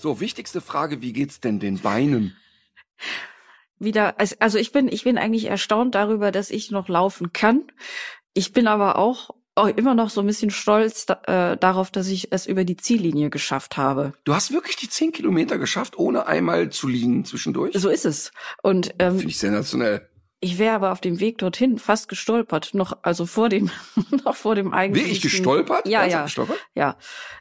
So, wichtigste Frage, wie geht's denn den Beinen? Wieder, also ich bin, ich bin eigentlich erstaunt darüber, dass ich noch laufen kann. Ich bin aber auch auch immer noch so ein bisschen stolz äh, darauf, dass ich es über die Ziellinie geschafft habe. Du hast wirklich die zehn Kilometer geschafft, ohne einmal zu liegen zwischendurch? So ist es. Und ähm, finde ich sensationell. Ich wäre aber auf dem Weg dorthin fast gestolpert, noch also vor dem noch vor dem eigentlichen. Wäre ich gestolpert? Ja, ja, gestolpert? ja.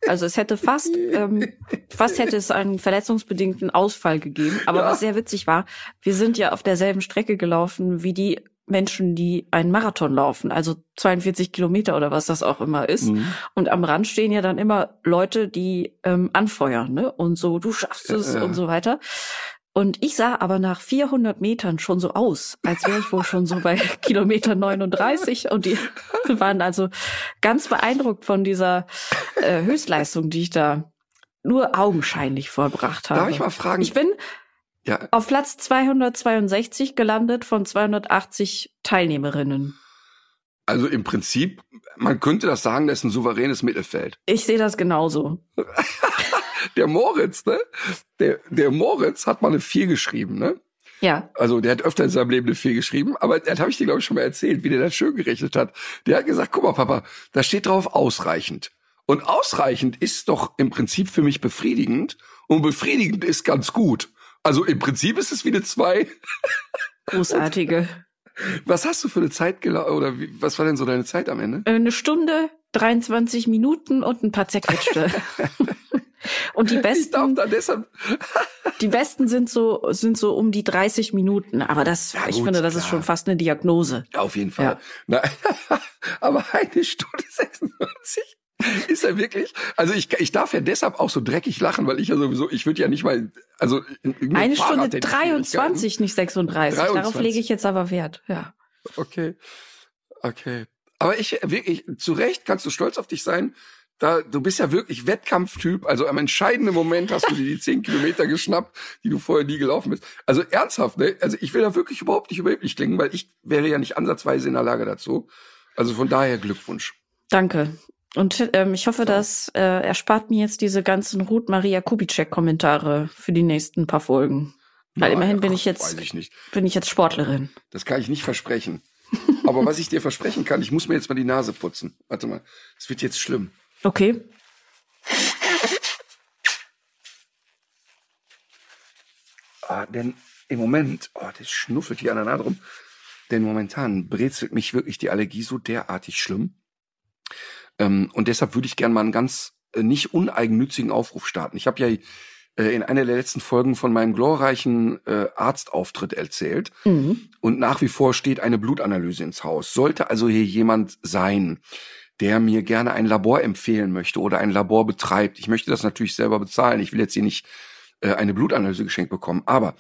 Also es hätte fast ähm, fast hätte es einen verletzungsbedingten Ausfall gegeben. Aber Ja. was sehr witzig war, wir sind ja auf derselben Strecke gelaufen wie die Menschen, die einen Marathon laufen, also 42 Kilometer oder was das auch immer ist. Mhm. Und am Rand stehen ja dann immer Leute, die ähm, anfeuern, ne? Und so, du schaffst es Ja, ja. und so weiter. Und ich sah aber nach 400 Metern schon so aus, als wäre ich wohl schon so bei Kilometer 39. Und die waren also ganz beeindruckt von dieser äh, Höchstleistung, die ich da nur augenscheinlich vollbracht habe. Darf ich mal fragen? Ich bin ja, auf Platz 262 gelandet von 280 Teilnehmerinnen. Also im Prinzip, man könnte das sagen, das ist ein souveränes Mittelfeld. Ich sehe das genauso. Der Moritz, ne? Der, der Moritz hat mal eine 4 geschrieben, ne? Ja. Also der hat öfter in seinem Leben eine 4 geschrieben, aber das habe ich dir, glaube ich, schon mal erzählt, wie der das schön gerechnet hat. Der hat gesagt, guck mal, Papa, da steht drauf ausreichend. Und ausreichend ist doch im Prinzip für mich befriedigend und befriedigend ist ganz gut. Also im Prinzip ist es wie eine 2. Großartige. Was hast du für eine Zeit gelaufen oder wie, was war denn so deine Zeit am Ende? Äh, Eine Stunde, 23 Minuten und ein paar zerquetschte. und die besten, da deshalb, die besten sind so, sind so um die 30 Minuten. Aber das, Ja, ich gut, finde, das ist klar. schon fast eine Diagnose. Ja, auf jeden Fall. Ja. Na, aber eine Stunde 96 ist er wirklich? Also ich, ich darf ja deshalb auch so dreckig lachen, weil ich ja sowieso, ich würde ja nicht mal, also in- in- Eine Fahrrad Stunde hätte ich Schwierigkeiten. 23, nicht 36. Darauf 23. lege ich jetzt aber Wert. Ja. Okay, okay. Aber ich wirklich, zu Recht kannst du stolz auf dich sein. Da, du bist ja wirklich Wettkampftyp. Also am entscheidenden Moment hast du dir die 10 Kilometer geschnappt, die du vorher nie gelaufen bist. Also ernsthaft, ne? Also ich will da wirklich überhaupt nicht überheblich klingen, weil ich wäre ja nicht ansatzweise in der Lage dazu. Also von daher Glückwunsch. Danke. Und ähm, ich hoffe, So. das äh, erspart mir jetzt diese ganzen Ruth Maria Kubitschek-Kommentare für die nächsten paar Folgen. Weil Ja, immerhin bin ach, ich jetzt, Weiß ich nicht. bin ich jetzt Sportlerin. Das kann ich nicht versprechen. Aber was ich dir versprechen kann, ich muss mir jetzt mal die Nase putzen. Warte mal, es wird jetzt schlimm. Okay. Ah, denn im Moment, oh, das schnuffelt hier an der Nase rum. Denn momentan brezelt mich wirklich die Allergie so derartig schlimm. Ähm, und deshalb würde ich gerne mal einen ganz äh, nicht uneigennützigen Aufruf starten. Ich habe ja äh, in einer der letzten Folgen von meinem glorreichen äh, Arztauftritt erzählt. Mhm. Und nach wie vor steht eine Blutanalyse ins Haus. Sollte also hier jemand sein, der mir gerne ein Labor empfehlen möchte oder ein Labor betreibt. Ich möchte das natürlich selber bezahlen. Ich will jetzt hier nicht äh, eine Blutanalyse geschenkt bekommen. Aber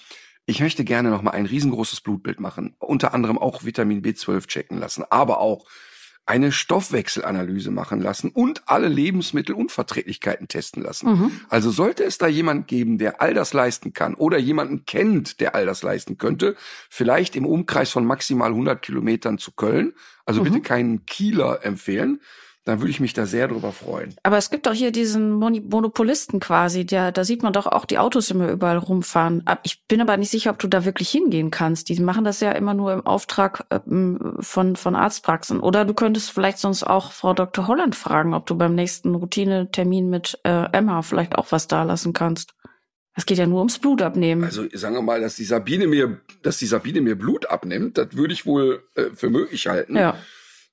ich möchte gerne noch mal ein riesengroßes Blutbild machen. Unter anderem auch Vitamin B12 checken lassen. Aber auch eine Stoffwechselanalyse machen lassen und alle Lebensmittelunverträglichkeiten testen lassen. Mhm. Also sollte es da jemand geben, der all das leisten kann oder jemanden kennt, der all das leisten könnte, vielleicht im Umkreis von maximal 100 Kilometern zu Köln, also Mhm. bitte keinen Kieler empfehlen, dann würde ich mich da sehr drüber freuen. Aber es gibt doch hier diesen Moni- Monopolisten quasi, der, da sieht man doch auch die Autos immer überall rumfahren. Ab- Ich bin aber nicht sicher, ob du da wirklich hingehen kannst. Die machen das ja immer nur im Auftrag ähm, von, von Arztpraxen. Oder du könntest vielleicht sonst auch Frau Dr. Holland fragen, ob du beim nächsten Routinetermin mit äh, Emma vielleicht auch was da lassen kannst. Es geht ja nur ums Blut abnehmen. Also sagen wir mal, dass die Sabine mir, dass die Sabine mir Blut abnimmt, das würde ich wohl äh, für möglich halten. ja,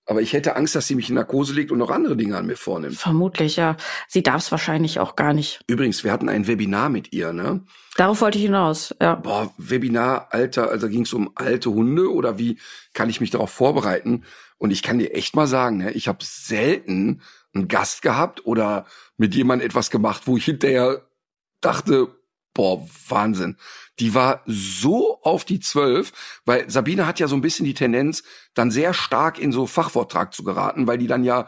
Aber ich hätte Angst, dass sie mich in Narkose legt und noch andere Dinge an mir vornimmt. vermutlich, ja. Sie darf es wahrscheinlich auch gar nicht. Übrigens, wir hatten ein Webinar mit ihr, ne? Darauf wollte ich hinaus, ja. Boah, Webinar, Alter, also ging es um alte Hunde oder wie kann ich mich darauf vorbereiten? Und ich kann dir echt mal sagen, ne, ich habe selten einen Gast gehabt oder mit jemandem etwas gemacht, wo ich hinterher dachte, boah, Wahnsinn. Die war so auf die Zwölf, weil Sabine hat ja so ein bisschen die Tendenz, dann sehr stark in so Fachvortrag zu geraten, weil die dann ja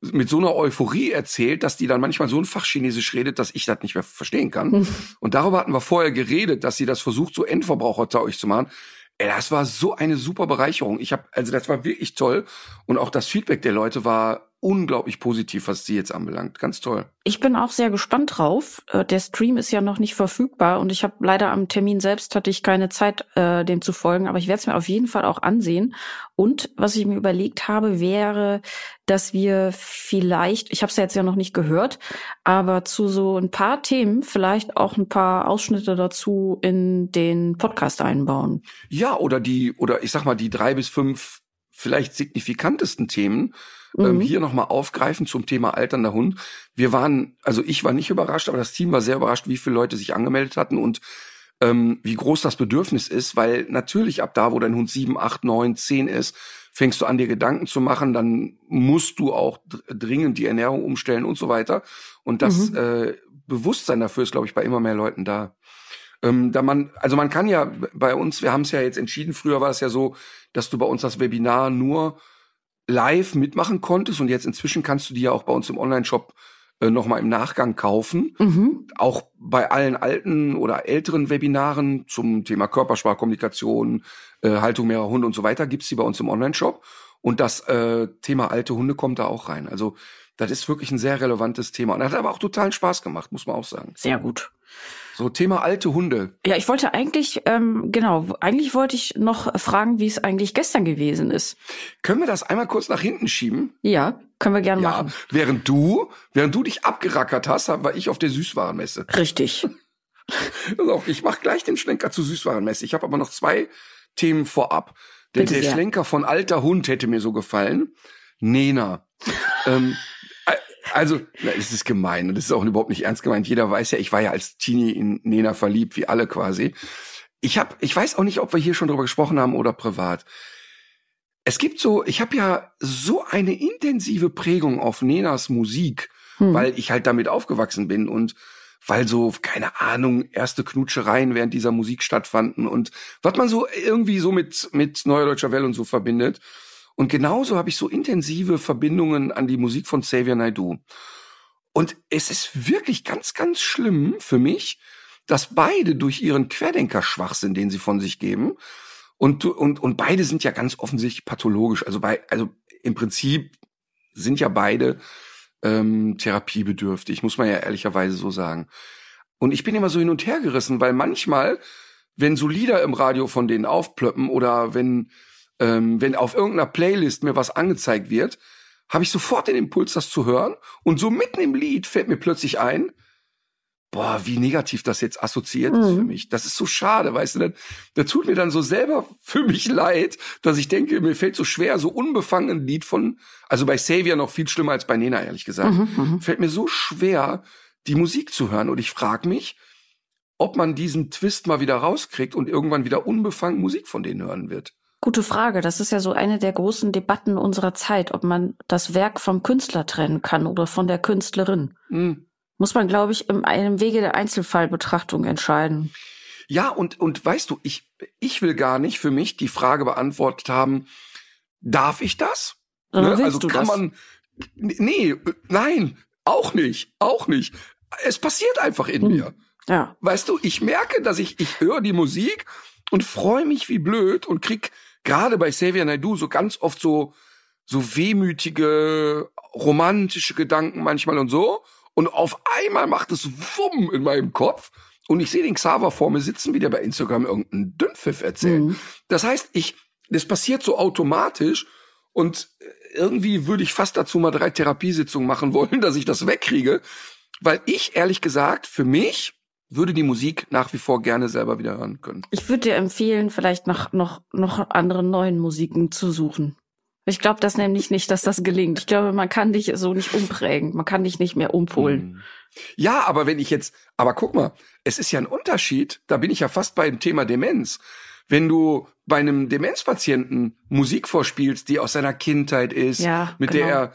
mit so einer Euphorie erzählt, dass die dann manchmal so ein Fachchinesisch redet, dass ich das nicht mehr verstehen kann. Hm. Und darüber hatten wir vorher geredet, dass sie das versucht, so endverbrauchertauglich zu machen. Ey, das war so eine super Bereicherung. Ich habe, also das war wirklich toll. Und auch das Feedback der Leute war unglaublich positiv, was sie jetzt anbelangt. Ganz toll. Ich bin auch sehr gespannt drauf. Äh, der Stream ist ja noch nicht verfügbar und ich habe leider am Termin selbst hatte ich keine Zeit, äh, dem zu folgen, aber ich werde es mir auf jeden Fall auch ansehen. Und was ich mir überlegt habe, wäre, dass wir vielleicht, ich habe es ja jetzt ja noch nicht gehört, aber zu so ein paar Themen vielleicht auch ein paar Ausschnitte dazu in den Podcast einbauen. Ja, oder die, oder ich sag mal, die drei bis fünf vielleicht signifikantesten Themen ähm, mhm. hier nochmal aufgreifen zum Thema alternder Hund. Wir waren, also ich war nicht überrascht, aber das Team war sehr überrascht, wie viele Leute sich angemeldet hatten und ähm, wie groß das Bedürfnis ist, weil natürlich ab da, wo dein Hund sieben, acht, neun, zehn ist, fängst du an, dir Gedanken zu machen, dann musst du auch dringend die Ernährung umstellen und so weiter. Und das mhm. äh, Bewusstsein dafür ist, glaube ich, bei immer mehr Leuten da. Ähm, da man, also man kann ja bei uns, wir haben es ja jetzt entschieden, früher war es ja so, dass du bei uns das Webinar nur live mitmachen konntest und jetzt inzwischen kannst du die ja auch bei uns im Online-Shop äh, nochmal im Nachgang kaufen. Mhm. Auch bei allen alten oder älteren Webinaren zum Thema Körpersprachkommunikation, äh, Haltung mehrerer Hunde und so weiter gibt's die bei uns im Online-Shop. Und das äh, Thema alte Hunde kommt da auch rein. Also das ist wirklich ein sehr relevantes Thema. Und hat aber auch totalen Spaß gemacht, muss man auch sagen. Sehr gut. So, Thema alte Hunde. Ja, ich wollte eigentlich, ähm, genau, eigentlich wollte ich noch fragen, wie es eigentlich gestern gewesen ist. Können wir das einmal kurz nach hinten schieben? Ja, können wir gerne ja, machen. Während du, während du dich abgerackert hast, war ich auf der Süßwarenmesse. Richtig. ich mache gleich den Schlenker zur Süßwarenmesse. Ich habe aber noch zwei Themen vorab. Der sehr. Schlenker von alter Hund hätte mir so gefallen. Nena. ähm, also, na, es ist gemein und es ist auch überhaupt nicht ernst gemeint. Jeder weiß ja, ich war ja als Teenie in Nena verliebt, wie alle quasi. Ich habe, ich weiß auch nicht, ob wir hier schon drüber gesprochen haben oder privat. Es gibt so, ich habe ja so eine intensive Prägung auf Nenas Musik, hm. weil ich halt damit aufgewachsen bin und weil so, keine Ahnung, erste Knutschereien während dieser Musik stattfanden und was man so irgendwie so mit, mit Neuer Deutscher Welle und so verbindet. Und genauso habe ich so intensive Verbindungen an die Musik von Xavier Naidoo. Und es ist wirklich ganz, ganz schlimm für mich, dass beide durch ihren Querdenker-Schwachsinn, den sie von sich geben, und, und, und beide sind ja ganz offensichtlich pathologisch. Also bei, also im Prinzip sind ja beide ähm, therapiebedürftig, muss man ja ehrlicherweise so sagen. Und ich bin immer so hin und her gerissen, weil manchmal, wenn so Lieder im Radio von denen aufplöppen oder wenn ähm, wenn auf irgendeiner Playlist mir was angezeigt wird, habe ich sofort den Impuls, das zu hören. Und so mitten im Lied fällt mir plötzlich ein, boah, wie negativ das jetzt assoziiert mhm. ist für mhm. mich. Das ist so schade, weißt du, da, da tut mir dann so selber für mich leid, dass ich denke, mir fällt so schwer, so unbefangen ein Lied von, also bei Savior noch viel schlimmer als bei Nena, ehrlich gesagt, mhm, mhm. fällt mir so schwer, die Musik zu hören. Und ich frage mich, ob man diesen Twist mal wieder rauskriegt und irgendwann wieder unbefangen Musik von denen hören wird. Gute Frage. Das ist ja so eine der großen Debatten unserer Zeit, ob man das Werk vom Künstler trennen kann oder von der Künstlerin. Mhm. Muss man, glaube ich, in einem Wege der Einzelfallbetrachtung entscheiden. Ja, und, und weißt du, ich, ich will gar nicht für mich die Frage beantwortet haben, darf ich das? Ne? Also kann das? man, nee, nein, auch nicht, auch nicht. Es passiert einfach in hm. mir. Ja. Weißt du, ich merke, dass ich, ich höre die Musik und freue mich wie blöd und krieg gerade bei Xavier Naidoo so ganz oft so, so wehmütige, romantische Gedanken manchmal und so. Und auf einmal macht es Wumm in meinem Kopf. Und ich sehe den Xaver vor mir sitzen, wie der bei Instagram irgendeinen Dünnpfiff erzählt. Mhm. Das heißt, ich, das passiert so automatisch. Und irgendwie würde ich fast dazu mal drei Therapiesitzungen machen wollen, dass ich das wegkriege. Weil ich, ehrlich gesagt, für mich würde die Musik nach wie vor gerne selber wieder hören können. Ich würde dir empfehlen, vielleicht noch, noch, noch andere neuen Musiken zu suchen. Ich glaube das nämlich nicht, dass das gelingt. Ich glaube, man kann dich so nicht umprägen. Man kann dich nicht mehr umpolen. Hm. Ja, aber wenn ich jetzt, aber guck mal, es ist ja ein Unterschied, da bin ich ja fast beim Thema Demenz. wenn du bei einem Demenzpatienten Musik vorspielst, die aus seiner Kindheit ist, Ja, mit genau. der er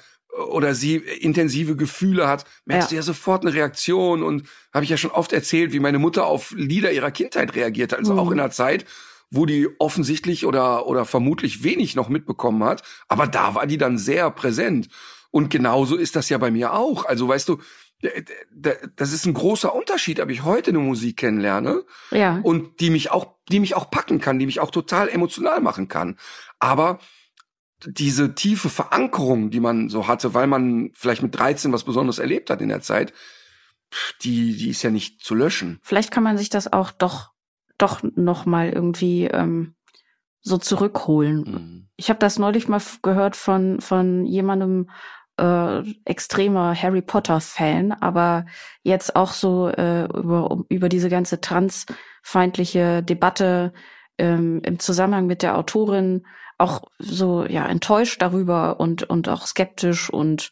oder sie intensive Gefühle hat, merkst Ja. du ja sofort eine Reaktion und habe ich ja schon oft erzählt, wie meine Mutter auf Lieder ihrer Kindheit reagiert, also Mhm. auch in einer Zeit, wo die offensichtlich oder oder vermutlich wenig noch mitbekommen hat, aber da war die dann sehr präsent und genauso ist das ja bei mir auch. Also weißt du, das ist ein großer Unterschied, ob ich heute eine Musik kennenlerne Ja. und die mich auch, die mich auch packen kann, die mich auch total emotional machen kann. Aber diese tiefe Verankerung, die man so hatte, weil man vielleicht mit 13 was Besonderes erlebt hat in der Zeit, die, die ist ja nicht zu löschen. Vielleicht kann man sich das auch doch, doch noch mal irgendwie ähm, so zurückholen. Ich habe das neulich mal gehört von, von jemandem, äh, extremer Harry Potter-Fan, aber jetzt auch so äh, über, um- über diese ganze transfeindliche Debatte ähm, im Zusammenhang mit der Autorin auch so ja enttäuscht darüber und und auch skeptisch und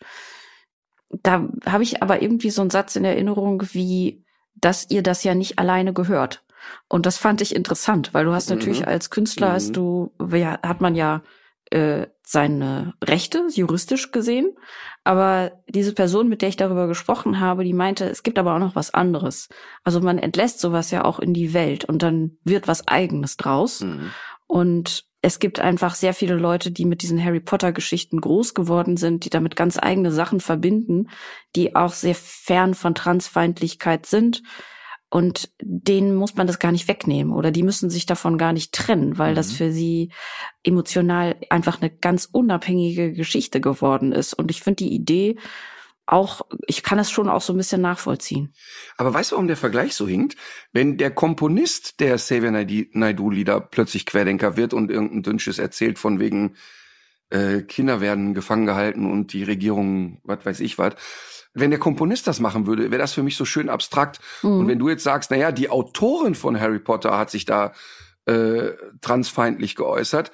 da habe ich aber irgendwie so einen Satz in Erinnerung wie dass ihr das ja nicht alleine gehört und das fand ich interessant weil du hast natürlich Mhm. als Künstler Mhm. hast du ja, hat man ja äh, seine Rechte juristisch gesehen aber diese Person mit der ich darüber gesprochen habe die meinte es gibt aber auch noch was anderes also man entlässt sowas ja auch in die Welt und dann wird was eigenes draus Mhm. und es gibt einfach sehr viele Leute, die mit diesen Harry Potter Geschichten groß geworden sind, die damit ganz eigene Sachen verbinden, die auch sehr fern von Transfeindlichkeit sind. Und denen muss man das gar nicht wegnehmen oder die müssen sich davon gar nicht trennen, weil das Mhm. für sie emotional einfach eine ganz unabhängige Geschichte geworden ist. Und ich finde die Idee auch, ich kann es schon auch so ein bisschen nachvollziehen. Aber weißt du, warum der Vergleich so hinkt? Wenn der Komponist der Xavier Naidoo-Lieder plötzlich Querdenker wird und irgendein Dünnsches erzählt von wegen äh, Kinder werden gefangen gehalten und die Regierung, was weiß ich was. Wenn der Komponist das machen würde, wäre das für mich so schön abstrakt. Mhm. Und wenn du jetzt sagst, na ja, die Autorin von Harry Potter hat sich da äh, transfeindlich geäußert,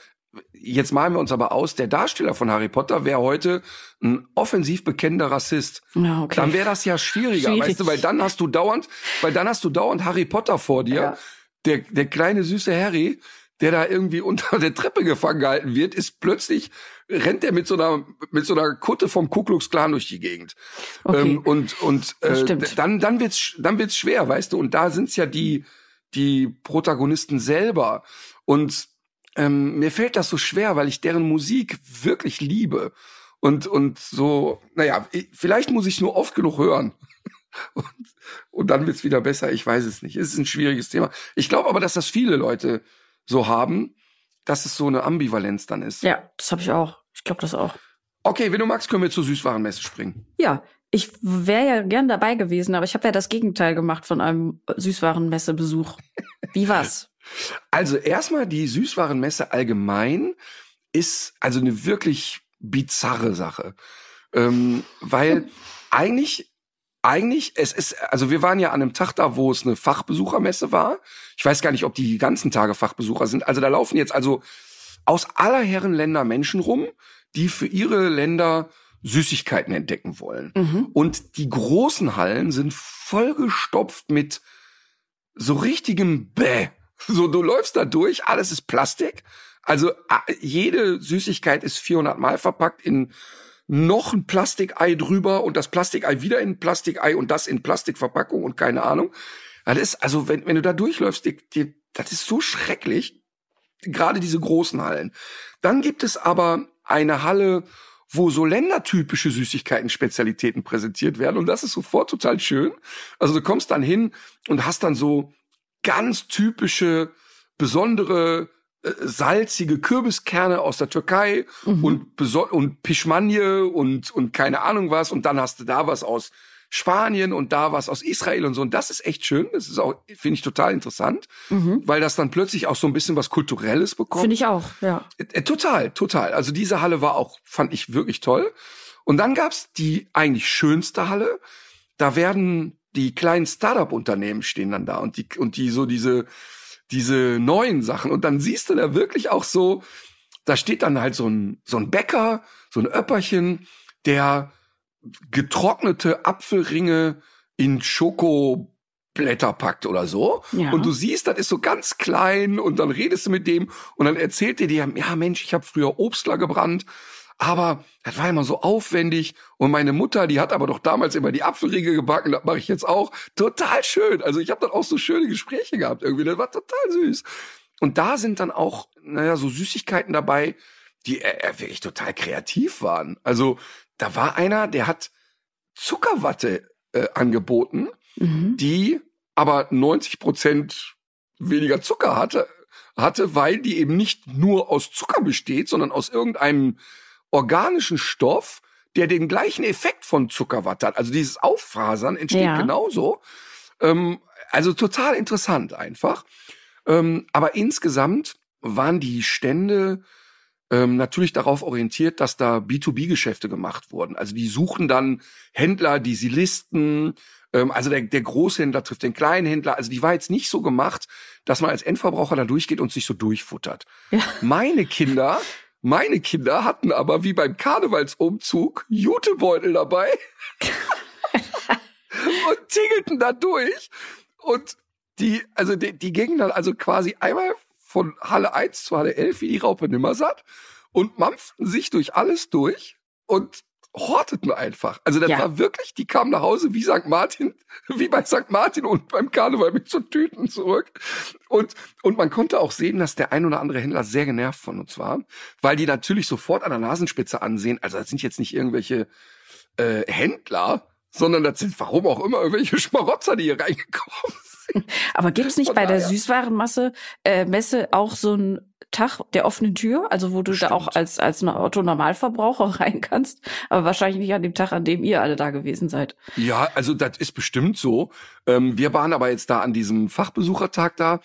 jetzt malen wir uns aber aus, der Darsteller von Harry Potter wäre heute ein offensiv bekennender Rassist. ja, okay. Dann wäre das ja schwieriger, Schwierig. weißt du, weil dann hast du dauernd, weil dann hast du dauernd Harry Potter vor dir. Ja. Der, der kleine süße Harry, der da irgendwie unter der Treppe gefangen gehalten wird, ist plötzlich rennt er mit so einer mit so einer Kutte vom Ku Klux Klan durch die Gegend. Okay. Ähm, und und äh, dann dann wird's dann wird's schwer, weißt du. Und da sind's ja die die Protagonisten selber. Und ähm, mir fällt das so schwer, weil ich deren Musik wirklich liebe. Und, und so, naja, ich- vielleicht muss ich nur oft genug hören. Und, und dann wird's wieder besser. Ich weiß es nicht. Es ist ein schwieriges Thema. Ich glaube aber, dass das viele Leute so haben, dass es so eine Ambivalenz dann ist. ja, das habe ich auch. Ich glaube das auch. Okay, wenn du magst, können wir zur Süßwarenmesse springen. Ja, ich wäre ja gern dabei gewesen, aber ich habe ja das Gegenteil gemacht von einem Süßwarenmessebesuch. Wie war's? Also erstmal die Süßwarenmesse allgemein ist also eine wirklich bizarre Sache. Ähm, weil eigentlich, eigentlich, es ist, also wir waren ja an einem Tag da, wo es eine Fachbesuchermesse war. Ich weiß gar nicht, ob die ganzen Tage Fachbesucher sind. Also da laufen jetzt also aus aller Herren Länder Menschen rum, die für ihre Länder Süßigkeiten entdecken wollen. Mhm. Und die großen Hallen sind vollgestopft mit so richtigem Bäh. So, du läufst da durch, alles ist Plastik. Also jede Süßigkeit ist 400 Mal verpackt in noch ein Plastikei drüber und das Plastikei wieder in Plastikei und das in Plastikverpackung und keine Ahnung. Das ist, also wenn, wenn du da durchläufst, die, die, das ist so schrecklich. Gerade diese großen Hallen. Dann gibt es aber eine Halle, wo so ländertypische Süßigkeiten, Spezialitäten präsentiert werden. Und das ist sofort total schön. Also du kommst dann hin und hast dann so ganz typische, besondere, äh, salzige Kürbiskerne aus der Türkei Mhm. und, beso- und Pischmanje und, und keine Ahnung was. Und dann hast du da was aus Spanien und da was aus Israel und so. Und das ist echt schön. Das ist auch, finde ich, total interessant, Mhm. weil das dann plötzlich auch so ein bisschen was Kulturelles bekommt. Finde ich auch, ja. Äh, Total, total. Also diese Halle war auch, fand ich wirklich toll. Und dann gab's die eigentlich schönste Halle. Da werden die kleinen Startup-Unternehmen stehen dann da und die, und die so diese, diese neuen Sachen. Und dann siehst du da wirklich auch so, da steht dann halt so ein, so ein Bäcker, so ein Öpperchen, der getrocknete Apfelringe in Schoko Blätter packt oder so. Ja. Und du siehst, das ist so ganz klein und dann redest du mit dem und dann erzählt dir dir, ja Mensch, ich habe früher Obstler gebrannt, aber das war immer so aufwendig und meine Mutter, die hat aber doch damals immer die Apfelriegel gebacken, das mache ich jetzt auch. Total schön. Also ich habe dann auch so schöne Gespräche gehabt irgendwie, das war total süß. Und da sind dann auch, naja, so Süßigkeiten dabei, die äh, wirklich total kreativ waren. Also da war einer, der hat Zuckerwatte äh, angeboten, Mhm. die aber 90 Prozent weniger Zucker hatte, hatte, weil die eben nicht nur aus Zucker besteht, sondern aus irgendeinem organischen Stoff, der den gleichen Effekt von Zuckerwatte hat. Also dieses Auffasern entsteht Ja. genauso. Ähm, also total interessant einfach. Ähm, aber insgesamt waren die Stände ähm, natürlich darauf orientiert, dass da B2B-Geschäfte gemacht wurden. Also die suchen dann Händler, die sie listen. Ähm, also der, der Großhändler trifft den Kleinhändler. Also die war jetzt nicht so gemacht, dass man als Endverbraucher da durchgeht und sich so durchfuttert. Ja. Meine Kinder, meine Kinder hatten aber wie beim Karnevalsumzug Jutebeutel dabei und tingelten da durch. Und die, also die, die gingen dann also quasi einmal von Halle 1 zu Halle 11 wie die Raupe Nimmersatt und mampften sich durch alles durch und horteten einfach. Also das Ja. war wirklich, die kamen nach Hause wie St. Martin, wie bei St. Martin und beim Karneval mit so Tüten zurück. Und, und man konnte auch sehen, dass der ein oder andere Händler sehr genervt von uns war, weil die natürlich sofort an der Nasenspitze ansehen. Also das sind jetzt nicht irgendwelche äh, Händler, sondern das sind warum auch immer irgendwelche Schmarotzer, die hier reingekommen sind. Aber gibt's nicht Von bei der daher. Süßwarenmasse äh, Messe auch so einen Tag der offenen Tür, also wo du da auch als als Otto Normalverbraucher rein kannst, aber wahrscheinlich nicht an dem Tag, an dem ihr alle da gewesen seid. Ja, also das ist bestimmt so. Ähm, wir waren aber jetzt da an diesem Fachbesuchertag da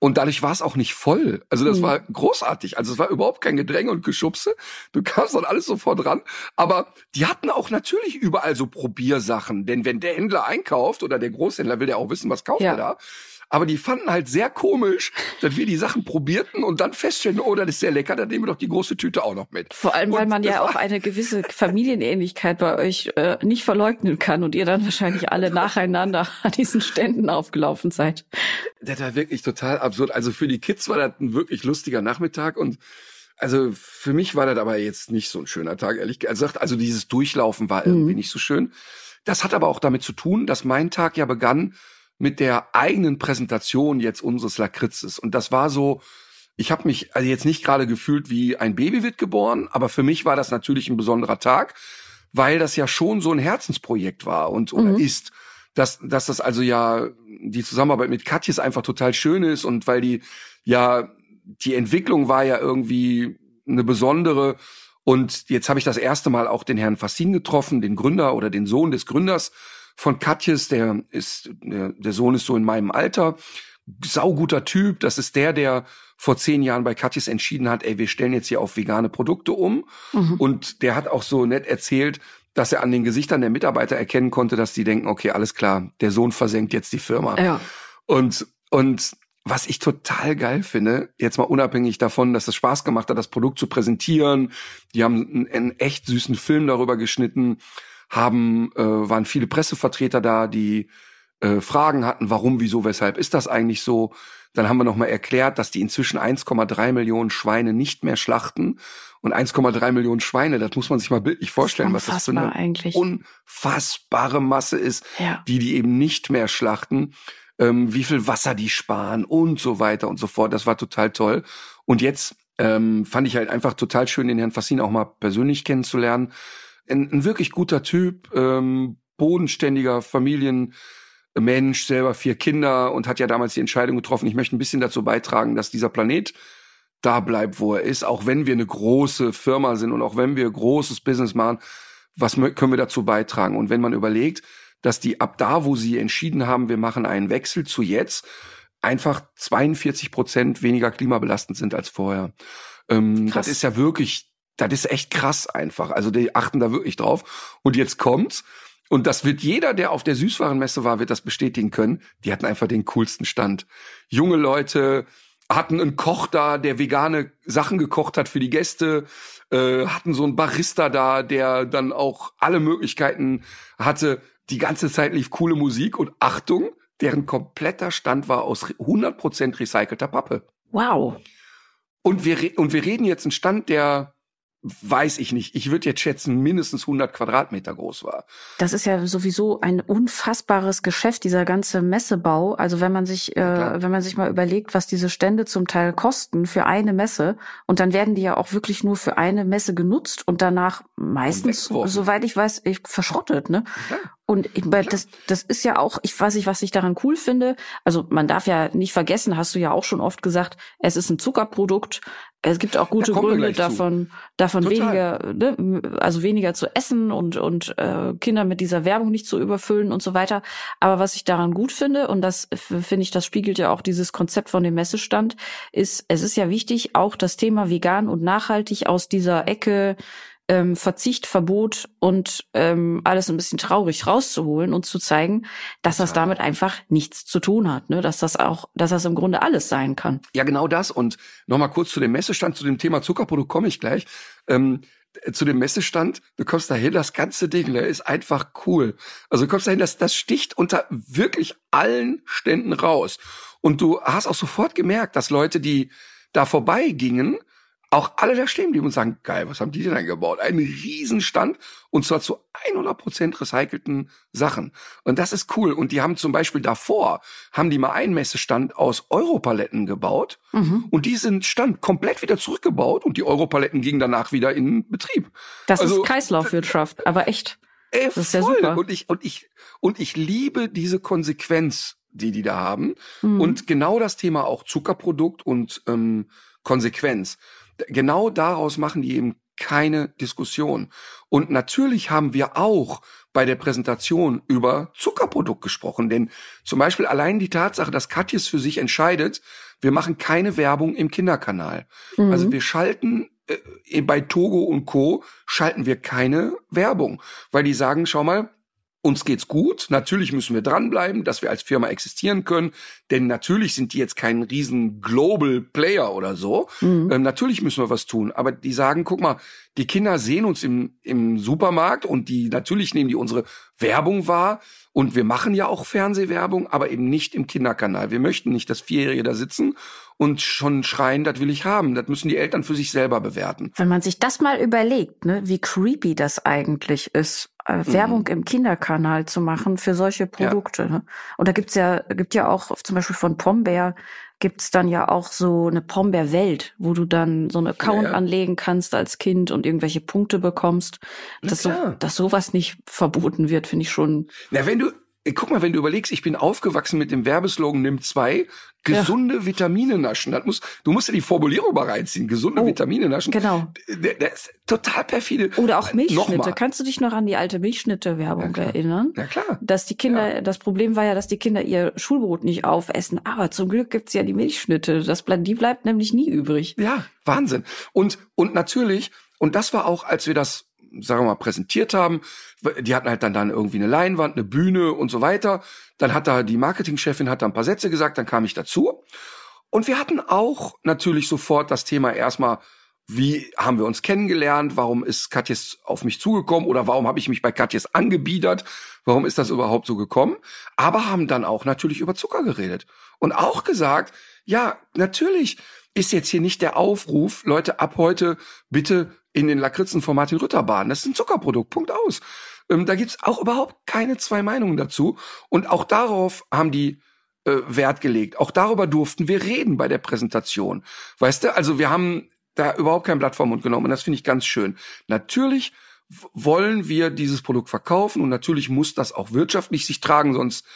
und dadurch war es auch nicht voll. Also das Mhm. war großartig. Also es war überhaupt kein Gedränge und Geschubse. Du kamst dann alles sofort ran. Aber die hatten auch natürlich überall so Probiersachen. Denn wenn der Händler einkauft oder der Großhändler will ja auch wissen, was kauft Ja. er da. Aber die fanden halt sehr komisch, dass wir die Sachen probierten und dann feststellen, oh, das ist sehr lecker, dann nehmen wir doch die große Tüte auch noch mit. Vor allem, weil Und man ja auch eine gewisse Familienähnlichkeit bei euch äh, nicht verleugnen kann und ihr dann wahrscheinlich alle nacheinander an diesen Ständen aufgelaufen seid. Das war wirklich total absurd. Also für die Kids war das ein wirklich lustiger Nachmittag und also für mich war das aber jetzt nicht so ein schöner Tag, ehrlich gesagt. Also dieses Durchlaufen war irgendwie Mhm. nicht so schön. Das hat aber auch damit zu tun, dass mein Tag ja begann mit der eigenen Präsentation jetzt unseres Lakritzes. Und das war so, ich habe mich also jetzt nicht gerade gefühlt wie ein Baby wird geboren, aber für mich war das natürlich ein besonderer Tag, weil das ja schon so ein Herzensprojekt war und oder Mhm. ist. Dass, dass das also ja die Zusammenarbeit mit Katjes einfach total schön ist und weil die ja die Entwicklung war ja irgendwie eine besondere und jetzt habe ich das erste Mal auch den Herrn Fassin getroffen, den Gründer oder den Sohn des Gründers von Katjes, der ist der, Sohn ist so in meinem Alter, sauguter Typ, das ist der, der vor zehn Jahren bei Katjes entschieden hat, ey, wir stellen jetzt hier auf vegane Produkte um Mhm. und der hat auch so nett erzählt, dass er an den Gesichtern der Mitarbeiter erkennen konnte, dass die denken, okay, alles klar, der Sohn versenkt jetzt die Firma. Ja. Und, und was ich total geil finde, jetzt mal unabhängig davon, dass es Spaß gemacht hat, das Produkt zu präsentieren, die haben einen, einen echt süßen Film darüber geschnitten, haben, äh, waren viele Pressevertreter da, die äh, Fragen hatten, warum, wieso, weshalb ist das eigentlich so? Dann haben wir nochmal erklärt, dass die inzwischen 1,3 Millionen Schweine nicht mehr schlachten. Und 1,3 Millionen Schweine, das muss man sich mal bildlich vorstellen, was das für eine eigentlich. unfassbare Masse ist, Ja. die die eben nicht mehr schlachten, ähm, wie viel Wasser die sparen und so weiter und so fort. Das war total toll. Und jetzt ähm, fand ich halt einfach total schön, den Herrn Fassin auch mal persönlich kennenzulernen. Ein, ein wirklich guter Typ, ähm, bodenständiger Familienmensch, selber vier Kinder und hat ja damals die Entscheidung getroffen, ich möchte ein bisschen dazu beitragen, dass dieser Planet da bleibt, wo er ist, auch wenn wir eine große Firma sind und auch wenn wir großes Business machen, was können wir dazu beitragen? Und wenn man überlegt, dass die ab da, wo sie entschieden haben, wir machen einen Wechsel zu jetzt, einfach 42 Prozent weniger klimabelastend sind als vorher. Ähm, das ist ja wirklich, das ist echt krass einfach. Also die achten da wirklich drauf. Und jetzt kommt's. Und das wird jeder, der auf der Süßwarenmesse war, wird das bestätigen können. Die hatten einfach den coolsten Stand. Junge Leute hatten einen Koch da, der vegane Sachen gekocht hat für die Gäste, äh, hatten so einen Barista da, der dann auch alle Möglichkeiten hatte. Die ganze Zeit lief coole Musik und Achtung, deren kompletter Stand war aus 100% recycelter Pappe. Wow. Und wir, und wir reden jetzt einen Stand, der weiß ich nicht. Ich würde jetzt schätzen, mindestens 100 Quadratmeter groß war. Das ist ja sowieso ein unfassbares Geschäft, dieser ganze Messebau. Also wenn man sich, äh, wenn man sich mal überlegt, was diese Stände zum Teil kosten für eine Messe, und dann werden die ja auch wirklich nur für eine Messe genutzt und danach meistens, soweit ich weiß, verschrottet, ne? Ja. Und ich, das, das ist ja auch, ich weiß nicht, was ich daran cool finde. Also man darf ja nicht vergessen, hast du ja auch schon oft gesagt, es ist ein Zuckerprodukt. Es gibt auch gute Gründe davon, davon weniger, ne, also weniger zu essen und und äh, Kinder mit dieser Werbung nicht zu überfüllen und so weiter. Aber was ich daran gut finde und das finde ich, das spiegelt ja auch dieses Konzept von dem Messestand, ist, es ist ja wichtig, auch das Thema vegan und nachhaltig aus dieser Ecke ähm, Verzicht, Verbot und ähm, alles ein bisschen traurig rauszuholen und zu zeigen, dass das damit einfach nichts zu tun hat, ne? dass das auch, dass das im Grunde alles sein kann. Ja, genau das. Und nochmal kurz zu dem Messestand, zu dem Thema Zuckerprodukt komme ich gleich. Ähm, zu dem Messestand, du kommst dahin, das ganze Ding, der ist einfach cool. Also du kommst dahin, das, das sticht unter wirklich allen Ständen raus. Und du hast auch sofort gemerkt, dass Leute, die da vorbeigingen, auch alle da stehen blieben und sagen, geil, was haben die denn gebaut? Ein Riesenstand und zwar zu 100 Prozent recycelten Sachen. Und das ist cool. Und die haben zum Beispiel davor, haben die mal einen Messestand aus Europaletten gebaut mhm. und diesen Stand komplett wieder zurückgebaut und die Europaletten gingen danach wieder in Betrieb. Das also, ist Kreislaufwirtschaft, aber echt. Ey, das ist voll. ja super. Und ich, und ich, und ich liebe diese Konsequenz, die die da haben. Mhm. Und genau das Thema auch Zuckerprodukt und ähm, Konsequenz genau daraus machen die eben keine Diskussion. Und natürlich haben wir auch bei der Präsentation über Zuckerprodukt gesprochen. Denn zum Beispiel allein die Tatsache, dass Katjes für sich entscheidet, wir machen keine Werbung im Kinderkanal. Mhm. Also wir schalten äh, bei Togo und Co. schalten wir keine Werbung, weil die sagen, schau mal, uns geht's gut. Natürlich müssen wir dranbleiben, dass wir als Firma existieren können. Denn natürlich sind die jetzt kein riesen Global Player oder so. Mhm. Ähm, natürlich müssen wir was tun. Aber die sagen, guck mal, die Kinder sehen uns im, im Supermarkt und die, natürlich nehmen die unsere Werbung wahr. Und wir machen ja auch Fernsehwerbung, aber eben nicht im Kinderkanal. Wir möchten nicht, dass Vierjährige da sitzen und schon schreien, das will ich haben. Das müssen die Eltern für sich selber bewerten. Wenn man sich das mal überlegt, ne, wie creepy das eigentlich ist, äh, mhm. Werbung im Kinderkanal zu machen für solche Produkte. Ja. Ne? Und da gibt's ja, gibt ja auch zum Beispiel von Pombeer gibt's dann ja auch so eine Pombeer-Welt, wo du dann so einen Account ja, ja. anlegen kannst als Kind und irgendwelche Punkte bekommst. Dass, so, dass sowas nicht verboten wird, finde ich schon. Na, wenn du, guck mal, wenn du überlegst, ich bin aufgewachsen mit dem Werbeslogan Nimm zwei, gesunde ja. Vitamine naschen. Das muss, du musst ja die Formulierung mal reinziehen. Gesunde oh, Vitamine naschen. Genau. Der, der ist total perfide. Oder auch Milchschnitte. Nochmal. Kannst du dich noch an die alte Milchschnitte-Werbung erinnern? Ja, klar. Dass die Kinder, ja. das Problem war ja, dass die Kinder ihr Schulbrot nicht aufessen. Aber zum Glück gibt's ja die Milchschnitte. Das die bleibt nämlich nie übrig. Ja, Wahnsinn. Und, und natürlich, und das war auch, als wir das sagen wir mal, präsentiert haben. Die hatten halt dann, dann irgendwie eine Leinwand, eine Bühne und so weiter. Dann hat da die Marketingchefin hat da ein paar Sätze gesagt, dann kam ich dazu. Und wir hatten auch natürlich sofort das Thema erstmal, wie haben wir uns kennengelernt? Warum ist Katjes auf mich zugekommen? Oder warum habe ich mich bei Katjes angebiedert? Warum ist das überhaupt so gekommen? Aber haben dann auch natürlich über Zucker geredet. Und auch gesagt, ja, natürlich ist jetzt hier nicht der Aufruf, Leute, ab heute bitte in den Lakritzen von Martin Rütter. Das ist ein Zuckerprodukt, Punkt aus. Ähm, da gibt's auch überhaupt keine zwei Meinungen dazu. Und auch darauf haben die äh, Wert gelegt. Auch darüber durften wir reden bei der Präsentation. Weißt du, also wir haben da überhaupt kein Blatt vom Mund genommen. Und das finde ich ganz schön. Natürlich wollen wir dieses Produkt verkaufen und natürlich muss das auch wirtschaftlich sich tragen, sonst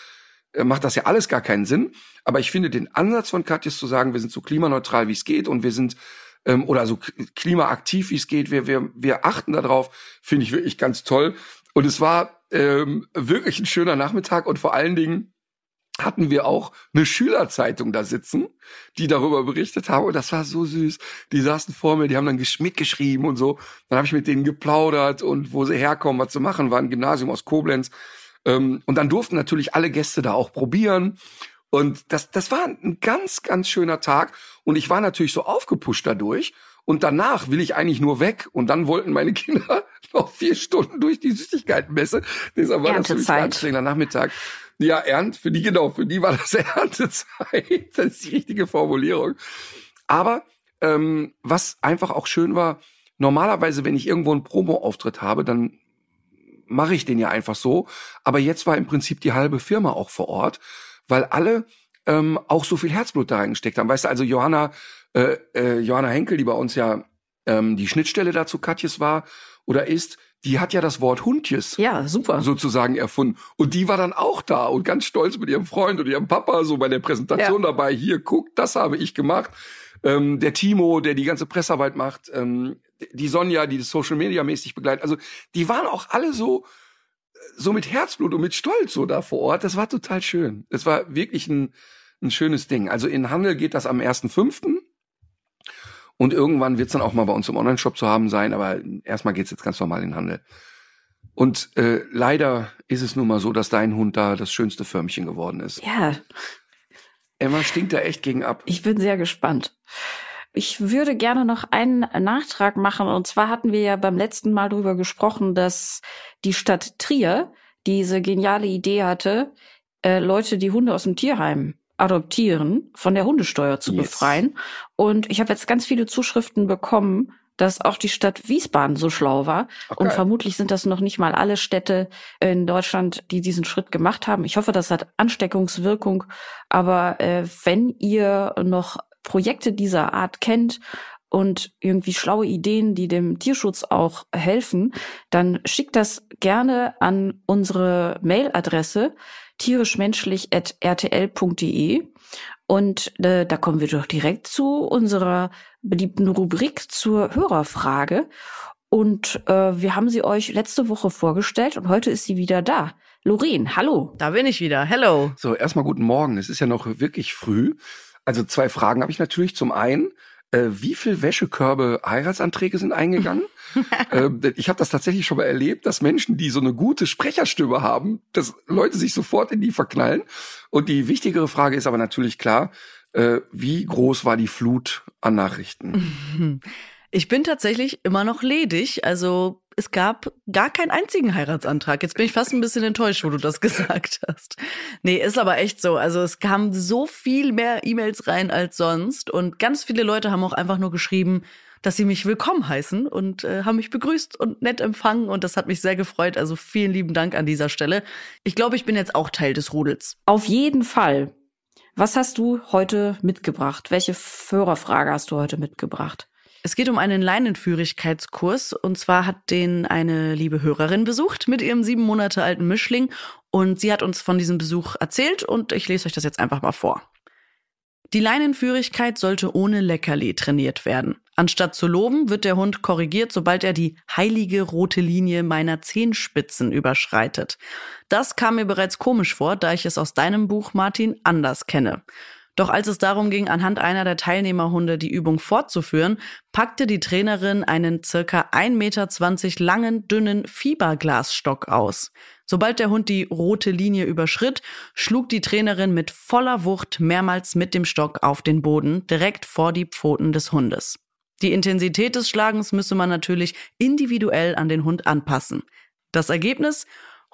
macht das ja alles gar keinen Sinn. Aber ich finde den Ansatz von Katjes zu sagen, wir sind so klimaneutral, wie es geht und wir sind ähm, oder so klimaaktiv, wie es geht. Wir, wir, wir achten darauf, finde ich wirklich ganz toll. Und es war ähm, wirklich ein schöner Nachmittag und vor allen Dingen hatten wir auch eine Schülerzeitung da sitzen, die darüber berichtet haben. Und das war so süß. Die saßen vor mir, die haben dann mitgeschrieben und so. Dann habe ich mit denen geplaudert und wo sie herkommen, was zu machen, war ein Gymnasium aus Koblenz. Ähm, und dann durften natürlich alle Gäste da auch probieren. Und das, das war ein ganz, ganz schöner Tag. Und ich war natürlich so aufgepusht dadurch. Und danach will ich eigentlich nur weg. Und dann wollten meine Kinder noch vier Stunden durch die Süßigkeitenmesse. Deshalb war das ein anstrengender Nachmittag. Ja, Ernt, für die genau, für die war das Erntezeit. Das ist die richtige Formulierung. Aber ähm, was einfach auch schön war, normalerweise, wenn ich irgendwo einen Promo-Auftritt habe, dann mache ich den ja einfach so. Aber jetzt war im Prinzip die halbe Firma auch vor Ort, weil alle ähm, auch so viel Herzblut da reingesteckt haben. Weißt du, also Johanna, äh, äh, Johanna Henkel, die bei uns ja ähm, die Schnittstelle dazu Katjes war oder ist, die hat ja das Wort Hundjes ja, super. sozusagen erfunden. Und die war dann auch da und ganz stolz mit ihrem Freund und ihrem Papa so bei der Präsentation ja. dabei. Hier, guck, das habe ich gemacht. Ähm, der Timo, der die ganze Pressarbeit macht, ähm, die Sonja, die das Social Media mäßig begleitet. Also die waren auch alle so so mit Herzblut und mit Stolz so da vor Ort. Das war total schön. Es war wirklich ein, ein schönes Ding. Also in Handel geht das am 1.5. Und irgendwann wird es dann auch mal bei uns im Online-Shop zu haben sein, aber erstmal geht's jetzt ganz normal in Handel. Und äh, leider ist es nun mal so, dass dein Hund da das schönste Förmchen geworden ist. Ja. Emma stinkt da echt gegen ab. Ich bin sehr gespannt. Ich würde gerne noch einen Nachtrag machen. Und zwar hatten wir ja beim letzten Mal darüber gesprochen, dass die Stadt Trier diese geniale Idee hatte, äh, Leute, die Hunde aus dem Tierheim adoptieren, von der Hundesteuer zu yes. befreien. Und ich habe jetzt ganz viele Zuschriften bekommen, dass auch die Stadt Wiesbaden so schlau war. Okay. Und vermutlich sind das noch nicht mal alle Städte in Deutschland, die diesen Schritt gemacht haben. Ich hoffe, das hat Ansteckungswirkung. Aber äh, wenn ihr noch Projekte dieser Art kennt und irgendwie schlaue Ideen, die dem Tierschutz auch helfen, dann schickt das gerne an unsere Mailadresse tierischmenschlich.rtl.de und äh, da kommen wir doch direkt zu unserer beliebten Rubrik zur Hörerfrage. Und äh, wir haben sie euch letzte Woche vorgestellt und heute ist sie wieder da. Lorraine, hallo. Da bin ich wieder. Hello. So, erstmal guten Morgen. Es ist ja noch wirklich früh. Also zwei Fragen habe ich natürlich. Zum einen, äh, wie viel Wäschekörbe Heiratsanträge sind eingegangen? äh, ich habe das tatsächlich schon mal erlebt, dass Menschen, die so eine gute Sprecherstimme haben, dass Leute sich sofort in die verknallen. Und die wichtigere Frage ist aber natürlich klar, äh, wie groß war die Flut an Nachrichten? Ich bin tatsächlich immer noch ledig, also es gab gar keinen einzigen Heiratsantrag. Jetzt bin ich fast ein bisschen enttäuscht, wo du das gesagt hast. Nee, ist aber echt so. Also es kamen so viel mehr E-Mails rein als sonst und ganz viele Leute haben auch einfach nur geschrieben, dass sie mich willkommen heißen und äh, haben mich begrüßt und nett empfangen und das hat mich sehr gefreut. Also vielen lieben Dank an dieser Stelle. Ich glaube, ich bin jetzt auch Teil des Rudels. Auf jeden Fall. Was hast du heute mitgebracht? Welche Hörerfrage hast du heute mitgebracht? Es geht um einen Leinenführigkeitskurs und zwar hat den eine liebe Hörerin besucht mit ihrem sieben Monate alten Mischling und sie hat uns von diesem Besuch erzählt und ich lese euch das jetzt einfach mal vor. Die Leinenführigkeit sollte ohne Leckerli trainiert werden. Anstatt zu loben, wird der Hund korrigiert, sobald er die heilige rote Linie meiner Zehenspitzen überschreitet. Das kam mir bereits komisch vor, da ich es aus deinem Buch, Martin, anders kenne. Doch als es darum ging, anhand einer der Teilnehmerhunde die Übung fortzuführen, packte die Trainerin einen circa 1,20 Meter langen, dünnen Fiberglasstock aus. Sobald der Hund die rote Linie überschritt, schlug die Trainerin mit voller Wucht mehrmals mit dem Stock auf den Boden, direkt vor die Pfoten des Hundes. Die Intensität des Schlagens müsse man natürlich individuell an den Hund anpassen. Das Ergebnis?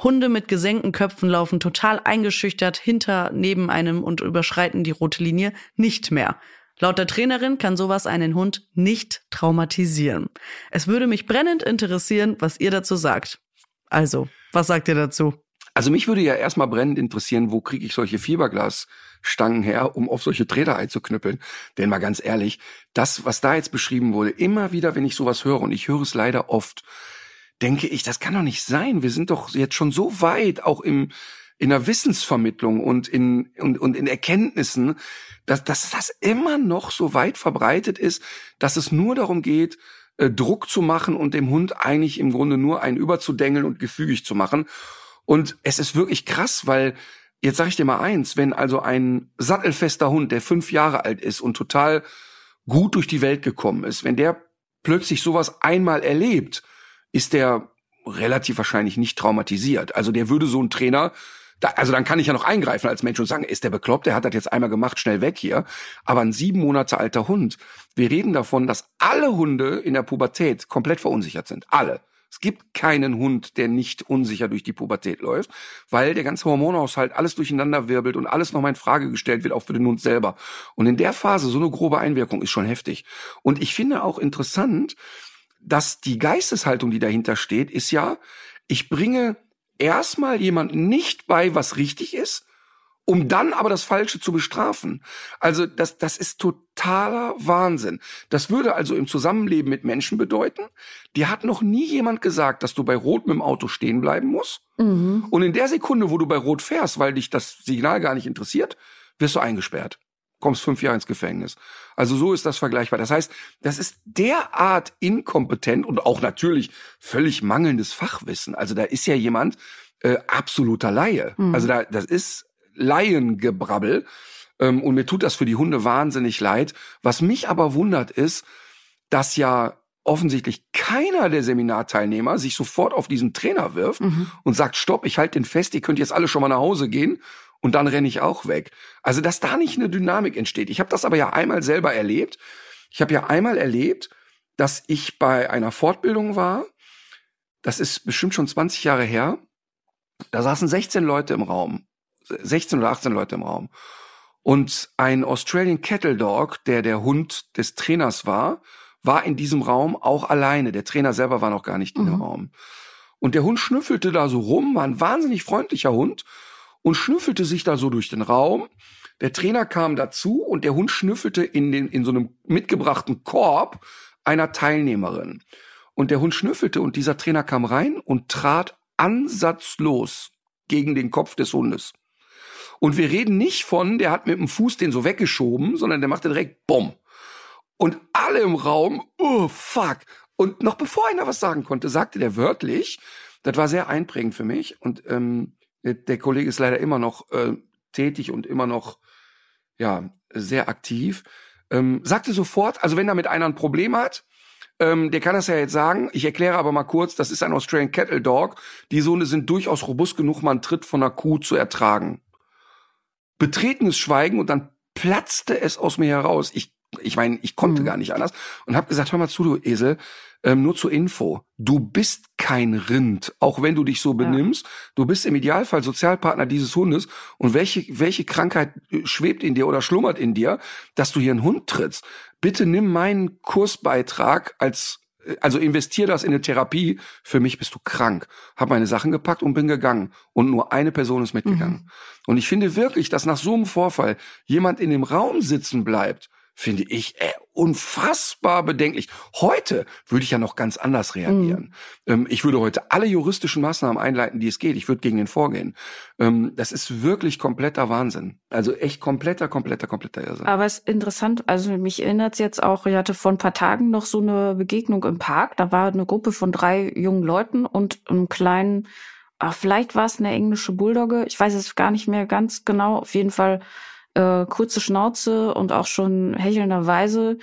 Hunde mit gesenkten Köpfen laufen total eingeschüchtert hinter neben einem und überschreiten die rote Linie nicht mehr. Laut der Trainerin kann sowas einen Hund nicht traumatisieren. Es würde mich brennend interessieren, was ihr dazu sagt. Also, was sagt ihr dazu? Also mich würde ja erstmal brennend interessieren, wo kriege ich solche Fiberglasstangen her, um auf solche Träder einzuknüppeln. Denn mal ganz ehrlich, das, was da jetzt beschrieben wurde, immer wieder, wenn ich sowas höre, und ich höre es leider oft, denke ich, das kann doch nicht sein. Wir sind doch jetzt schon so weit, auch im, in der Wissensvermittlung und in, und, und in Erkenntnissen, dass, dass das immer noch so weit verbreitet ist, dass es nur darum geht, äh, Druck zu machen und dem Hund eigentlich im Grunde nur einen überzudengeln und gefügig zu machen. Und es ist wirklich krass, weil jetzt sage ich dir mal eins, wenn also ein sattelfester Hund, der fünf Jahre alt ist und total gut durch die Welt gekommen ist, wenn der plötzlich sowas einmal erlebt, ist der relativ wahrscheinlich nicht traumatisiert. Also der würde so ein Trainer, da, also dann kann ich ja noch eingreifen als Mensch und sagen, ist der bekloppt, der hat das jetzt einmal gemacht, schnell weg hier. Aber ein sieben Monate alter Hund, wir reden davon, dass alle Hunde in der Pubertät komplett verunsichert sind. Alle. Es gibt keinen Hund, der nicht unsicher durch die Pubertät läuft, weil der ganze Hormonhaushalt alles durcheinander wirbelt und alles nochmal in Frage gestellt wird, auch für den Hund selber. Und in der Phase so eine grobe Einwirkung ist schon heftig. Und ich finde auch interessant, dass die Geisteshaltung, die dahinter steht, ist ja, ich bringe erstmal jemandem nicht bei, was richtig ist, um dann aber das Falsche zu bestrafen. Also das, das ist totaler Wahnsinn. Das würde also im Zusammenleben mit Menschen bedeuten, dir hat noch nie jemand gesagt, dass du bei Rot mit dem Auto stehen bleiben musst. Mhm. Und in der Sekunde, wo du bei Rot fährst, weil dich das Signal gar nicht interessiert, wirst du eingesperrt. Kommst fünf Jahre ins Gefängnis. Also so ist das vergleichbar. Das heißt, das ist derart inkompetent und auch natürlich völlig mangelndes Fachwissen. Also da ist ja jemand äh, absoluter Laie. Mhm. Also da, das ist Laiengebrabbel. Ähm, und mir tut das für die Hunde wahnsinnig leid. Was mich aber wundert ist, dass ja offensichtlich keiner der Seminarteilnehmer sich sofort auf diesen Trainer wirft mhm. und sagt, stopp, ich halte den fest, ihr könnt jetzt alle schon mal nach Hause gehen und dann renne ich auch weg. Also, dass da nicht eine Dynamik entsteht. Ich habe das aber ja einmal selber erlebt. Ich habe ja einmal erlebt, dass ich bei einer Fortbildung war. Das ist bestimmt schon 20 Jahre her. Da saßen 16 Leute im Raum 16 oder 18 Leute im Raum. Und ein Australian Kettle Dog, der der Hund des Trainers war, war in diesem Raum auch alleine. Der Trainer selber war noch gar nicht in dem mhm. Raum. Und der Hund schnüffelte da so rum, war ein wahnsinnig freundlicher Hund und schnüffelte sich da so durch den Raum. Der Trainer kam dazu und der Hund schnüffelte in, den, in so einem mitgebrachten Korb einer Teilnehmerin. Und der Hund schnüffelte und dieser Trainer kam rein und trat ansatzlos gegen den Kopf des Hundes. Und wir reden nicht von, der hat mit dem Fuß den so weggeschoben, sondern der machte direkt Bumm. Und alle im Raum, oh fuck. Und noch bevor einer was sagen konnte, sagte der wörtlich, das war sehr einprägend für mich. Und ähm, der, der Kollege ist leider immer noch äh, tätig und immer noch ja sehr aktiv. Ähm, sagte sofort, also wenn damit einer ein Problem hat, ähm, der kann das ja jetzt sagen. Ich erkläre aber mal kurz, das ist ein Australian Cattle Dog. Die Sohne sind durchaus robust genug, mal einen Tritt von einer Kuh zu ertragen betretenes Schweigen und dann platzte es aus mir heraus. Ich, ich meine, ich konnte mhm. gar nicht anders und habe gesagt, hör mal zu, du Esel, ähm, nur zur Info, du bist kein Rind, auch wenn du dich so benimmst. Ja. Du bist im Idealfall Sozialpartner dieses Hundes. Und welche, welche Krankheit äh, schwebt in dir oder schlummert in dir, dass du hier einen Hund trittst? Bitte nimm meinen Kursbeitrag als also investier das in eine Therapie. Für mich bist du krank. Hab meine Sachen gepackt und bin gegangen. Und nur eine Person ist mitgegangen. Mhm. Und ich finde wirklich, dass nach so einem Vorfall jemand in dem Raum sitzen bleibt finde ich äh, unfassbar bedenklich. Heute würde ich ja noch ganz anders reagieren. Mhm. Ähm, ich würde heute alle juristischen Maßnahmen einleiten, die es geht. Ich würde gegen den vorgehen. Ähm, das ist wirklich kompletter Wahnsinn. Also echt kompletter, kompletter, kompletter Irrsinn. Aber es ist interessant, also mich erinnert es jetzt auch, ich hatte vor ein paar Tagen noch so eine Begegnung im Park. Da war eine Gruppe von drei jungen Leuten und einem kleinen, ach, vielleicht war es eine englische Bulldogge. Ich weiß es gar nicht mehr ganz genau. Auf jeden Fall äh, kurze Schnauze und auch schon hechelnderweise.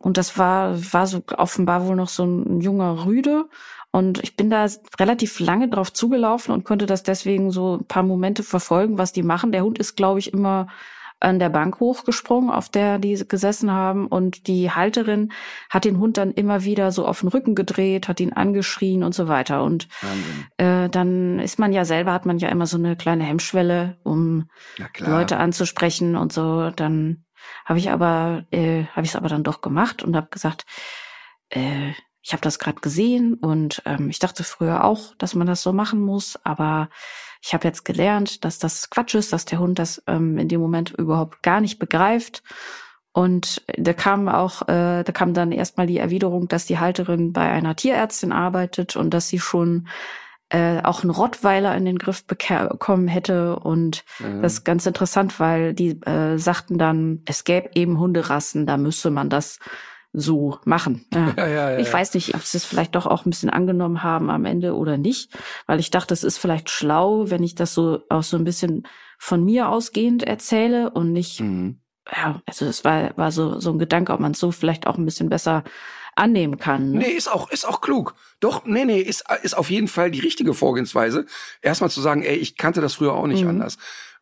Und das war, war so offenbar wohl noch so ein junger Rüde. Und ich bin da relativ lange drauf zugelaufen und konnte das deswegen so ein paar Momente verfolgen, was die machen. Der Hund ist, glaube ich, immer an der Bank hochgesprungen, auf der die gesessen haben. Und die Halterin hat den Hund dann immer wieder so auf den Rücken gedreht, hat ihn angeschrien und so weiter. Und äh, dann ist man ja selber, hat man ja immer so eine kleine Hemmschwelle, um Leute anzusprechen und so. Dann habe ich aber, äh, habe ich es aber dann doch gemacht und habe gesagt, äh, ich habe das gerade gesehen und ähm, ich dachte früher auch, dass man das so machen muss, aber ich habe jetzt gelernt, dass das Quatsch ist, dass der Hund das ähm, in dem Moment überhaupt gar nicht begreift. Und da kam auch, äh, da kam dann erstmal die Erwiderung, dass die Halterin bei einer Tierärztin arbeitet und dass sie schon äh, auch einen Rottweiler in den Griff bekommen hätte. Und mhm. das ist ganz interessant, weil die äh, sagten dann, es gäbe eben Hunderassen, da müsste man das so machen. Ja. Ja, ja, ich weiß nicht, ob sie es vielleicht doch auch ein bisschen angenommen haben am Ende oder nicht, weil ich dachte, es ist vielleicht schlau, wenn ich das so auch so ein bisschen von mir ausgehend erzähle und nicht, mhm. ja, also es war, war so, so ein Gedanke, ob man es so vielleicht auch ein bisschen besser annehmen kann. Ne? Nee, ist auch, ist auch klug. Doch, nee, nee, ist, ist auf jeden Fall die richtige Vorgehensweise. Erstmal zu sagen, ey, ich kannte das früher auch nicht mhm. anders.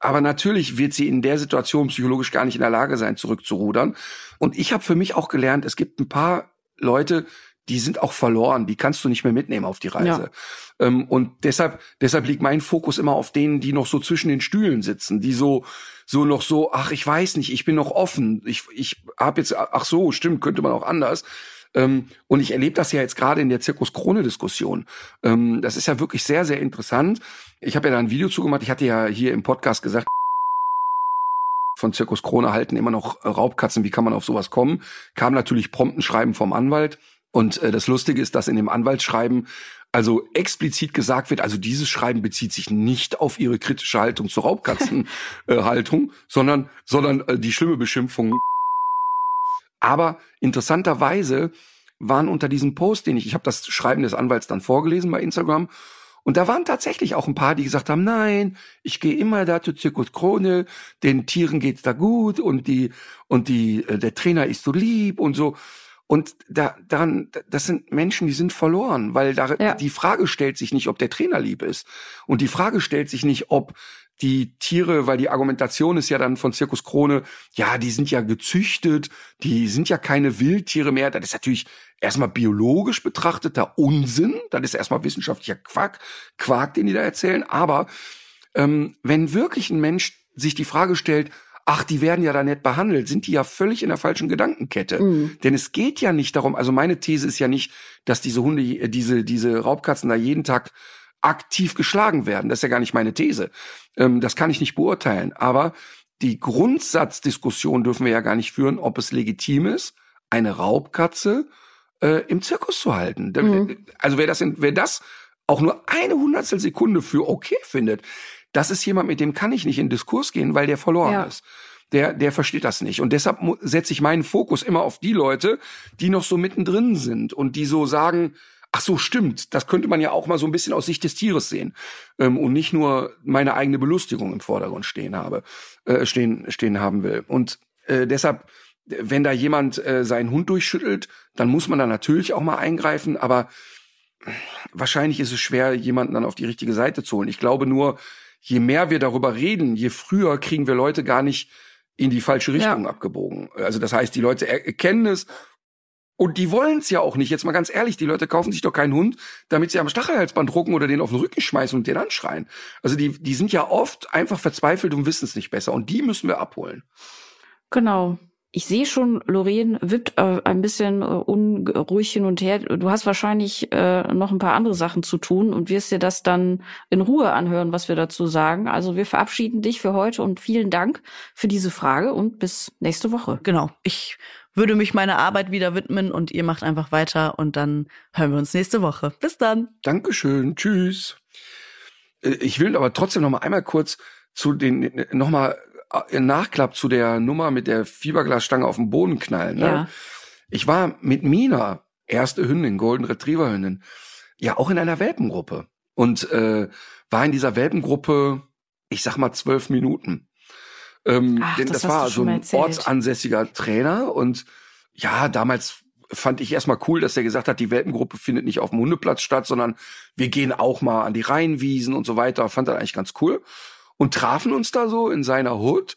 Aber natürlich wird sie in der Situation psychologisch gar nicht in der Lage sein, zurückzurudern. Und ich habe für mich auch gelernt, es gibt ein paar Leute, die sind auch verloren, die kannst du nicht mehr mitnehmen auf die Reise. Ja. Ähm, und deshalb, deshalb liegt mein Fokus immer auf denen, die noch so zwischen den Stühlen sitzen, die so, so noch so, ach, ich weiß nicht, ich bin noch offen, ich, ich habe jetzt, ach so, stimmt, könnte man auch anders. Ähm, und ich erlebe das ja jetzt gerade in der Zirkus-Krone-Diskussion. Ähm, das ist ja wirklich sehr, sehr interessant. Ich habe ja da ein Video zugemacht. Ich hatte ja hier im Podcast gesagt, von Zirkus Krone halten immer noch Raubkatzen. Wie kann man auf sowas kommen? Kam natürlich prompt ein Schreiben vom Anwalt. Und äh, das Lustige ist, dass in dem Anwaltsschreiben also explizit gesagt wird, also dieses Schreiben bezieht sich nicht auf ihre kritische Haltung zur Raubkatzenhaltung, äh, sondern, sondern äh, die schlimme Beschimpfung. Aber interessanterweise waren unter diesem Post, den ich, ich habe das Schreiben des Anwalts dann vorgelesen bei Instagram, und da waren tatsächlich auch ein paar, die gesagt haben, nein, ich gehe immer da zu Zirkus Krone, den Tieren geht's da gut und die und die äh, der Trainer ist so lieb und so. Und da, daran, das sind Menschen, die sind verloren, weil da, ja. die Frage stellt sich nicht, ob der Trainer lieb ist. Und die Frage stellt sich nicht, ob die Tiere, weil die Argumentation ist ja dann von Zirkus Krone, ja, die sind ja gezüchtet, die sind ja keine Wildtiere mehr. Das ist natürlich erstmal biologisch betrachteter Unsinn. Das ist erstmal wissenschaftlicher Quark, Quark, den die da erzählen. Aber ähm, wenn wirklich ein Mensch sich die Frage stellt, ach, die werden ja da nett behandelt, sind die ja völlig in der falschen Gedankenkette. Mhm. Denn es geht ja nicht darum, also meine These ist ja nicht, dass diese Hunde, äh, diese, diese Raubkatzen da jeden Tag aktiv geschlagen werden. Das ist ja gar nicht meine These. Ähm, das kann ich nicht beurteilen. Aber die Grundsatzdiskussion dürfen wir ja gar nicht führen, ob es legitim ist, eine Raubkatze äh, im Zirkus zu halten. Mhm. Also wer das, wer das auch nur eine Hundertstel Sekunde für okay findet, das ist jemand, mit dem kann ich nicht in Diskurs gehen, weil der verloren ja. ist. Der, der versteht das nicht. Und deshalb setze ich meinen Fokus immer auf die Leute, die noch so mittendrin sind und die so sagen, ach so, stimmt, das könnte man ja auch mal so ein bisschen aus Sicht des Tieres sehen ähm, und nicht nur meine eigene Belustigung im Vordergrund stehen habe, äh, stehen, stehen haben will. Und äh, deshalb, wenn da jemand äh, seinen Hund durchschüttelt, dann muss man da natürlich auch mal eingreifen, aber wahrscheinlich ist es schwer, jemanden dann auf die richtige Seite zu holen. Ich glaube nur, je mehr wir darüber reden, je früher kriegen wir Leute gar nicht in die falsche Richtung ja. abgebogen. Also das heißt, die Leute erkennen es und die wollen es ja auch nicht. Jetzt mal ganz ehrlich, die Leute kaufen sich doch keinen Hund, damit sie am Stachelhalsband drucken oder den auf den Rücken schmeißen und den anschreien. Also die, die sind ja oft einfach verzweifelt und wissen es nicht besser. Und die müssen wir abholen. Genau. Ich sehe schon, Lorraine wippt äh, ein bisschen äh, unruhig hin und her. Du hast wahrscheinlich äh, noch ein paar andere Sachen zu tun und wirst dir das dann in Ruhe anhören, was wir dazu sagen. Also wir verabschieden dich für heute und vielen Dank für diese Frage und bis nächste Woche. Genau. Ich würde mich meiner Arbeit wieder widmen und ihr macht einfach weiter und dann hören wir uns nächste Woche. Bis dann. Dankeschön. Tschüss. Äh, ich will aber trotzdem noch mal einmal kurz zu den noch mal äh, Nachklapp zu der Nummer mit der Fiberglasstange auf den Boden knallen. Ne? Ja. Ich war mit Mina, erste Hündin, Golden Retriever Hündin, ja auch in einer Welpengruppe und äh, war in dieser Welpengruppe, ich sag mal zwölf Minuten. Ähm, Ach, denn das, das war so ein ortsansässiger Trainer und ja, damals fand ich erstmal cool, dass er gesagt hat, die Welpengruppe findet nicht auf dem Hundeplatz statt, sondern wir gehen auch mal an die Rheinwiesen und so weiter. Fand er eigentlich ganz cool und trafen uns da so in seiner Hut.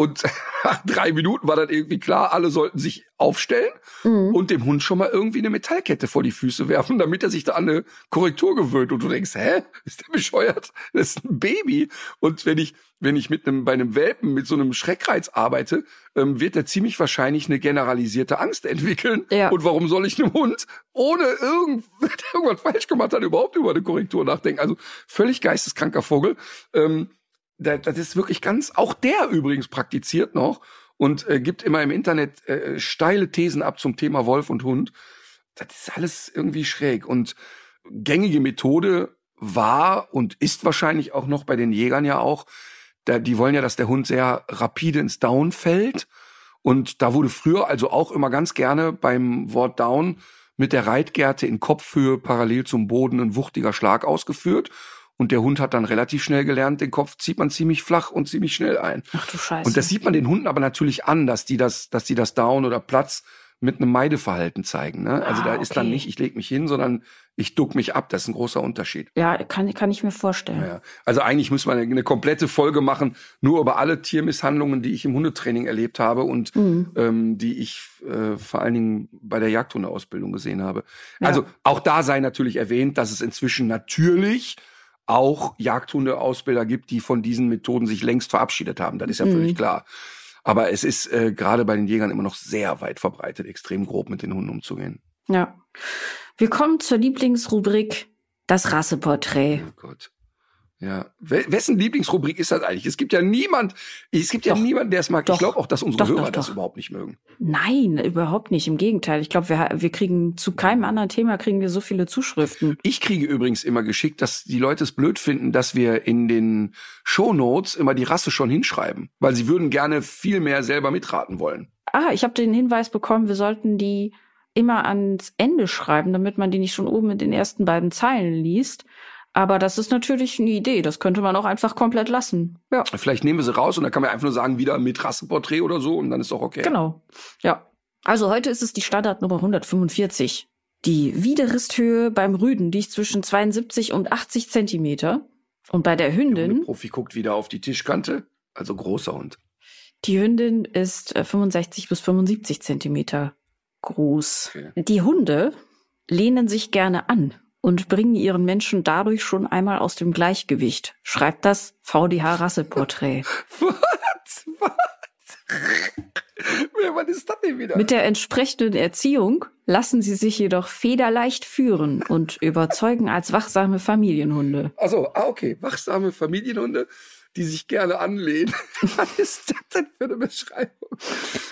Und nach drei Minuten war dann irgendwie klar, alle sollten sich aufstellen mhm. und dem Hund schon mal irgendwie eine Metallkette vor die Füße werfen, damit er sich da an eine Korrektur gewöhnt. Und du denkst, hä? Ist der bescheuert? Das ist ein Baby. Und wenn ich, wenn ich mit einem, bei einem Welpen mit so einem Schreckreiz arbeite, ähm, wird er ziemlich wahrscheinlich eine generalisierte Angst entwickeln. Ja. Und warum soll ich einem Hund ohne irgend, irgendwas falsch gemacht hat, überhaupt über eine Korrektur nachdenken? Also völlig geisteskranker Vogel. Ähm, das ist wirklich ganz, auch der übrigens praktiziert noch und äh, gibt immer im Internet äh, steile Thesen ab zum Thema Wolf und Hund. Das ist alles irgendwie schräg und gängige Methode war und ist wahrscheinlich auch noch bei den Jägern ja auch, da, die wollen ja, dass der Hund sehr rapide ins Down fällt. Und da wurde früher also auch immer ganz gerne beim Wort Down mit der Reitgerte in Kopfhöhe parallel zum Boden ein wuchtiger Schlag ausgeführt. Und der Hund hat dann relativ schnell gelernt, den Kopf zieht man ziemlich flach und ziemlich schnell ein. Ach du Scheiße. Und das sieht man den Hunden aber natürlich an, dass die das, dass die das Down oder Platz mit einem Meideverhalten zeigen. Ne? Also ah, da ist okay. dann nicht, ich leg mich hin, sondern ich duck mich ab. Das ist ein großer Unterschied. Ja, kann, kann ich mir vorstellen. Ja, also eigentlich muss man eine, eine komplette Folge machen, nur über alle Tiermisshandlungen, die ich im Hundetraining erlebt habe und Mhm. ähm, die ich äh, vor allen Dingen bei der Jagdhundeausbildung gesehen habe. Ja. Also auch da sei natürlich erwähnt, dass es inzwischen natürlich auch Jagdhundeausbilder gibt, die von diesen Methoden sich längst verabschiedet haben. Das ist ja Mhm. völlig klar. Aber es ist äh, gerade bei den Jägern immer noch sehr weit verbreitet, extrem grob mit den Hunden umzugehen. Ja. Wir kommen zur Lieblingsrubrik, das Rasseporträt. Oh Gott. Ja. We wessen Lieblingsrubrik ist das eigentlich? Es gibt ja niemand, es gibt ja Doch. niemanden, der es mag. Doch. Ich glaube auch, dass unsere Doch, Hörer das überhaupt nicht mögen. Nein, überhaupt nicht. Im Gegenteil. Ich glaube, wir, wir kriegen zu keinem anderen Thema kriegen wir so viele Zuschriften. Ich kriege übrigens immer geschickt, dass die Leute es blöd finden, dass wir in den Shownotes immer die Rasse schon hinschreiben, weil sie würden gerne viel mehr selber mitraten wollen. Ah, ich habe den Hinweis bekommen, wir sollten die immer ans Ende schreiben, damit man die nicht schon oben in den ersten beiden Zeilen liest. Aber das ist natürlich eine Idee. Das könnte man auch einfach komplett lassen. Ja, Vielleicht nehmen wir sie raus und dann kann man einfach nur sagen, wieder mit Rassenporträt oder so und dann ist doch okay. genau. Ja. Also heute ist es die Standardnummer 145. Die Widerristhöhe beim Rüden liegt zwischen 72 und 80 Zentimeter. Und bei der Der Hündin, Profi guckt wieder auf die Tischkante, also großer Hund. die Hündin ist äh, 65 bis 75 Zentimeter groß. Okay. Die Hunde lehnen sich gerne an und bringen ihren Menschen dadurch schon einmal aus dem Gleichgewicht, schreibt das VDH-Rasseporträt. Was? Was? Ist das denn wieder? Mit der entsprechenden Erziehung lassen sie sich jedoch federleicht führen und überzeugen als wachsame Familienhunde. Also, ah, okay. Wachsame Familienhunde, die sich gerne anlehnen. Was ist das denn für eine Beschreibung?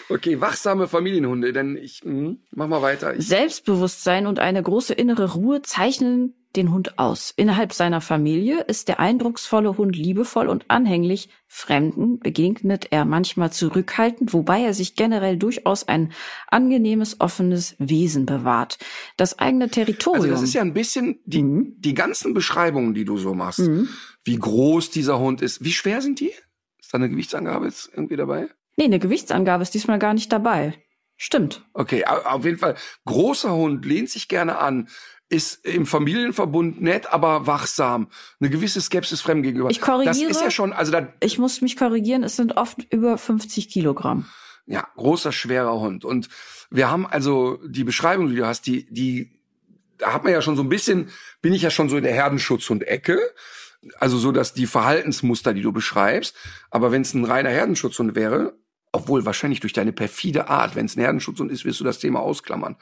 Okay, wachsame Familienhunde, denn ich, hm, mach mal weiter. Ich, Selbstbewusstsein und eine große innere Ruhe zeichnen den Hund aus. Innerhalb seiner Familie ist der eindrucksvolle Hund liebevoll und anhänglich. Fremden begegnet er manchmal zurückhaltend, wobei er sich generell durchaus ein angenehmes, offenes Wesen bewahrt. Das eigene Territorium. also das ist ja ein bisschen die, Mhm. die ganzen Beschreibungen, die du so machst. Mhm. Wie groß dieser Hund ist. Wie schwer sind die? Ist da eine Gewichtsangabe jetzt irgendwie dabei? Nee, eine Gewichtsangabe ist diesmal gar nicht dabei. Stimmt. Okay, au- auf jeden Fall. Großer Hund lehnt sich gerne an, ist im Familienverbund nett, aber wachsam. Eine gewisse Skepsis fremd gegenüber. Ich korrigiere. Das ist ja schon, also da, Ich muss mich korrigieren, es sind oft über 50 Kilogramm. ja, großer, schwerer Hund. Und wir haben also die Beschreibung, die du hast, die, die, da hat man ja schon so ein bisschen, bin ich ja schon so in der Herdenschutzhund-Ecke. Also so, dass die Verhaltensmuster, die du beschreibst. Aber wenn es ein reiner Herdenschutzhund wäre, obwohl wahrscheinlich durch deine perfide Art, wenn es ein Herdenschutzhund ist, wirst du das Thema ausklammern.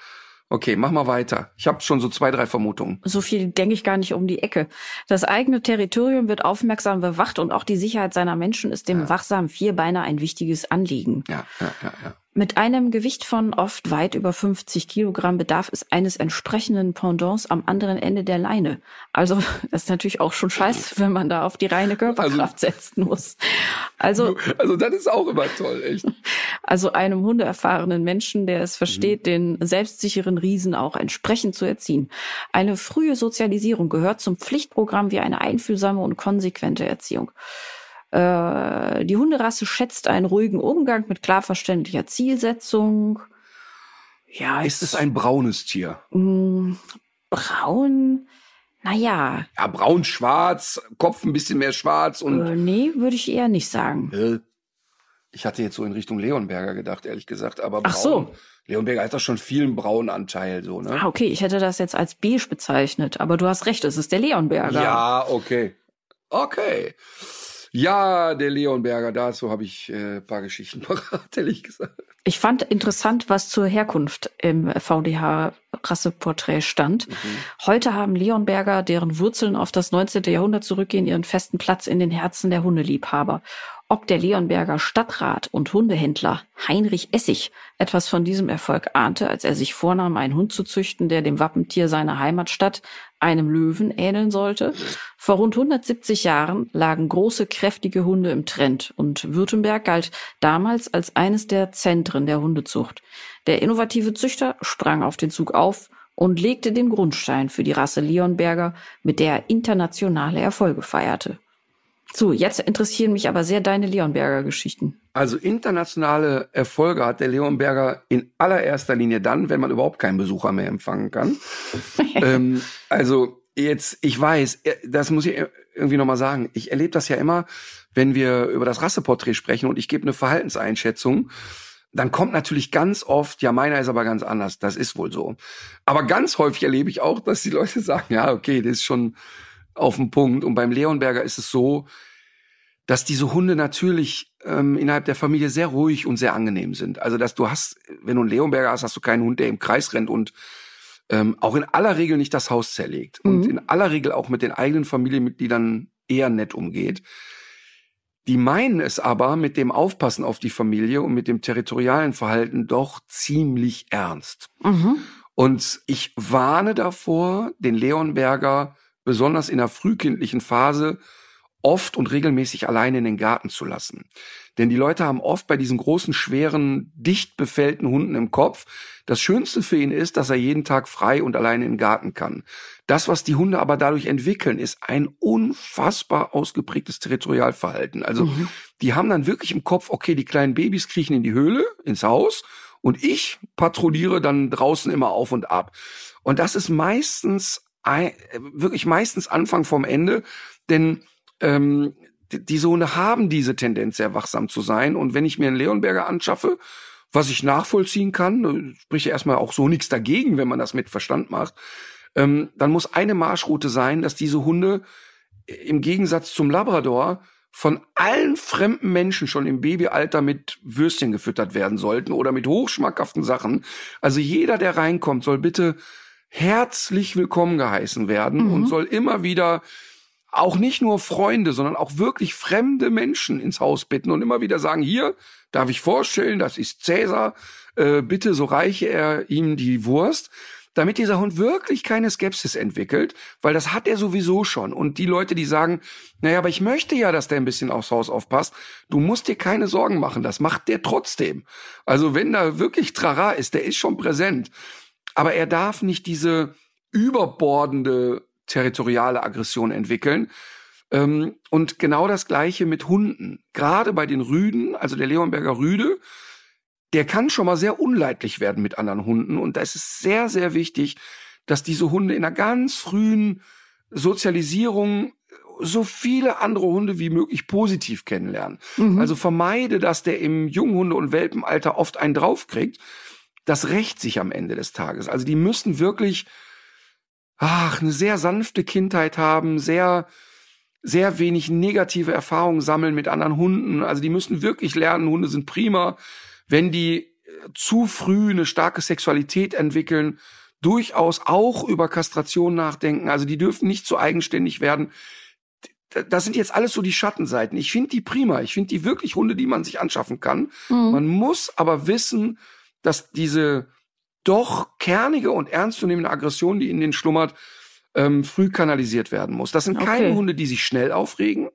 Okay, mach mal weiter. Ich habe schon so zwei, drei Vermutungen. So viel denke ich gar nicht um die Ecke. Das eigene Territorium wird aufmerksam bewacht und auch die Sicherheit seiner Menschen ist dem wachsamen Vierbeiner ein wichtiges Anliegen. Ja, ja, ja, ja. Mit einem Gewicht von oft weit über 50 Kilogramm bedarf es eines entsprechenden Pendants am anderen Ende der Leine. Also das ist natürlich auch schon scheiße, wenn man da auf die reine Körperkraft setzen muss. Also Also das ist auch immer toll, echt. also einem hundeerfahrenen Menschen, der es versteht, den selbstsicheren Riesen auch entsprechend zu erziehen. Eine frühe Sozialisierung gehört zum Pflichtprogramm wie eine einfühlsame und konsequente Erziehung. Äh, die Hunderasse schätzt einen ruhigen Umgang mit klar verständlicher Zielsetzung. Ja, Ist es ein braunes Tier? mh, braun? Naja, Ja, braun-schwarz, Kopf ein bisschen mehr schwarz und äh, nee, würde ich eher nicht sagen. Äh, Ich hatte jetzt so in Richtung Leonberger gedacht, ehrlich gesagt, aber braun. Ach so. Leonberger hat doch schon vielen braunen Anteil, so, ne? Ah, okay, ich hätte das jetzt als beige bezeichnet, aber du hast recht, es ist der Leonberger. Ja, okay. Okay. Ja, der Leonberger, dazu habe ich äh, paar Geschichten parat, ehrlich gesagt. Ich fand interessant, was zur Herkunft im VDH-Rasseporträt stand. Heute haben Leonberger, deren Wurzeln auf das 19. Jahrhundert zurückgehen, ihren festen Platz in den Herzen der Hundeliebhaber. Ob der Leonberger Stadtrat und Hundehändler Heinrich Essig etwas von diesem Erfolg ahnte, als er sich vornahm, einen Hund zu züchten, der dem Wappentier seiner Heimatstadt, einem Löwen, ähneln sollte. Vor rund 170 Jahren lagen große, kräftige Hunde im Trend und Württemberg galt damals als eines der Zentren der Hundezucht. Der innovative Züchter sprang auf den Zug auf und legte den Grundstein für die Rasse Leonberger, mit der er internationale Erfolge feierte. So, jetzt interessieren mich aber sehr deine Leonberger Geschichten. Also internationale Erfolge hat der Leonberger in allererster Linie dann, wenn man überhaupt keinen Besucher mehr empfangen kann. ähm, also jetzt, ich weiß, äh, das muss ich irgendwie nochmal sagen. Ich erlebe das ja immer, wenn wir über das Rasseporträt sprechen und ich gebe eine Verhaltenseinschätzung dann kommt natürlich ganz oft, ja, meiner ist aber ganz anders. Das ist wohl so. Aber ganz häufig erlebe ich auch, dass die Leute sagen, ja, okay, das ist schon auf dem Punkt. Und beim Leonberger ist es so, dass diese Hunde natürlich ähm, innerhalb der Familie sehr ruhig und sehr angenehm sind. Also, dass du hast, wenn du einen Leonberger hast, hast du keinen Hund, der im Kreis rennt und ähm, auch in aller Regel nicht das Haus zerlegt mhm. und in aller Regel auch mit den eigenen Familienmitgliedern eher nett umgeht. Die meinen es aber mit dem Aufpassen auf die Familie und mit dem territorialen Verhalten doch ziemlich ernst. Mhm. Und ich warne davor, den Leonberger besonders in der frühkindlichen Phase oft und regelmäßig alleine in den Garten zu lassen. Denn die Leute haben oft bei diesen großen, schweren, dicht befällten Hunden im Kopf, das Schönste für ihn ist, dass er jeden Tag frei und alleine in den Garten kann. Das, was die Hunde aber dadurch entwickeln, ist ein unfassbar ausgeprägtes Territorialverhalten. Also mhm. die haben dann wirklich im Kopf, okay, die kleinen Babys kriechen in die Höhle, ins Haus und ich patrouilliere dann draußen immer auf und ab. Und das ist meistens, wirklich meistens Anfang vom Ende, denn ähm, diese Hunde haben diese Tendenz, sehr wachsam zu sein. Und wenn ich mir einen Leonberger anschaffe, was ich nachvollziehen kann, sprich erstmal auch so nichts dagegen, wenn man das mit Verstand macht, ähm, dann muss eine Marschroute sein, dass diese Hunde im Gegensatz zum Labrador von allen fremden Menschen schon im Babyalter mit Würstchen gefüttert werden sollten oder mit hochschmackhaften Sachen. Also jeder, der reinkommt, soll bitte herzlich willkommen geheißen werden mhm. und soll immer wieder auch nicht nur Freunde, sondern auch wirklich fremde Menschen ins Haus bitten und immer wieder sagen, hier, darf ich vorstellen, das ist Cäsar, äh, bitte so reiche er ihm die Wurst, damit dieser Hund wirklich keine Skepsis entwickelt, weil das hat er sowieso schon. Und die Leute, die sagen, naja, aber ich möchte ja, dass der ein bisschen aufs Haus aufpasst, du musst dir keine Sorgen machen, das macht der trotzdem. Also wenn da wirklich Trara ist, der ist schon präsent. Aber er darf nicht diese überbordende territoriale Aggression entwickeln. Ähm, und genau das Gleiche mit Hunden. Gerade bei den Rüden, also der Leonberger Rüde, der kann schon mal sehr unleidlich werden mit anderen Hunden. Und da ist es sehr, sehr wichtig, dass diese Hunde in einer ganz frühen Sozialisierung so viele andere Hunde wie möglich positiv kennenlernen. Mhm. Also vermeide, dass der im Junghunde- und Welpenalter oft einen draufkriegt. Das rächt sich am Ende des Tages. Also die müssen wirklich ach, eine sehr sanfte Kindheit haben, sehr, sehr wenig negative Erfahrungen sammeln mit anderen Hunden. Also die müssen wirklich lernen, Hunde sind prima. Wenn die äh, zu früh eine starke Sexualität entwickeln, durchaus auch über Kastration nachdenken. Also die dürfen nicht zu eigenständig werden. Das sind jetzt alles so die Schattenseiten. Ich finde die prima. Ich finde die wirklich Hunde, die man sich anschaffen kann. Mhm. Man muss aber wissen, dass diese doch kernige und ernstzunehmende Aggression, die in den schlummert, ähm, früh kanalisiert werden muss. Das sind keine Hunde, die sich schnell aufregen.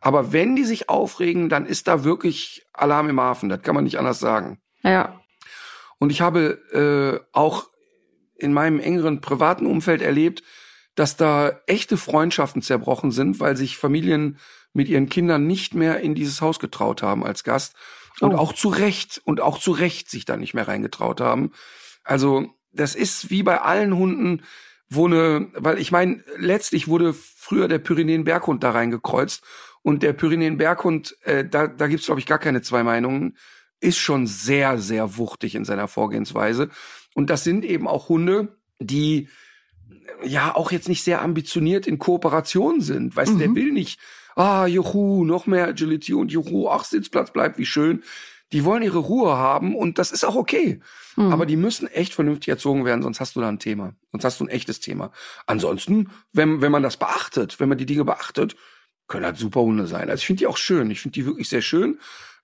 Aber wenn die sich aufregen, dann ist da wirklich Alarm im Hafen. Das kann man nicht anders sagen. Ja. Und ich habe äh, auch in meinem engeren privaten Umfeld erlebt, dass da echte Freundschaften zerbrochen sind, weil sich Familien mit ihren Kindern nicht mehr in dieses Haus getraut haben als Gast. Und oh. auch zu Recht, und auch zu Recht sich da nicht mehr reingetraut haben. Also das ist wie bei allen Hunden, wo ne, weil ich meine, letztlich wurde früher der Pyrenäen-Berghund da reingekreuzt und der Pyrenäen-Berghund, äh, da, da gibt's glaube ich gar keine zwei Meinungen, ist schon sehr, sehr wuchtig in seiner Vorgehensweise. Und das sind eben auch Hunde, die ja auch jetzt nicht sehr ambitioniert in Kooperation sind. Weißt du, der mhm. will nicht, ah, juhu, noch mehr Agility und juhu, ach, Sitzplatz bleibt, wie schön. Die wollen ihre Ruhe haben und das ist auch okay. Mhm. Aber die müssen echt vernünftig erzogen werden, sonst hast du da ein Thema. Sonst hast du ein echtes Thema. Ansonsten, wenn, wenn man das beachtet, wenn man die Dinge beachtet, können halt super Hunde sein. Also ich finde die auch schön. Ich finde die wirklich sehr schön.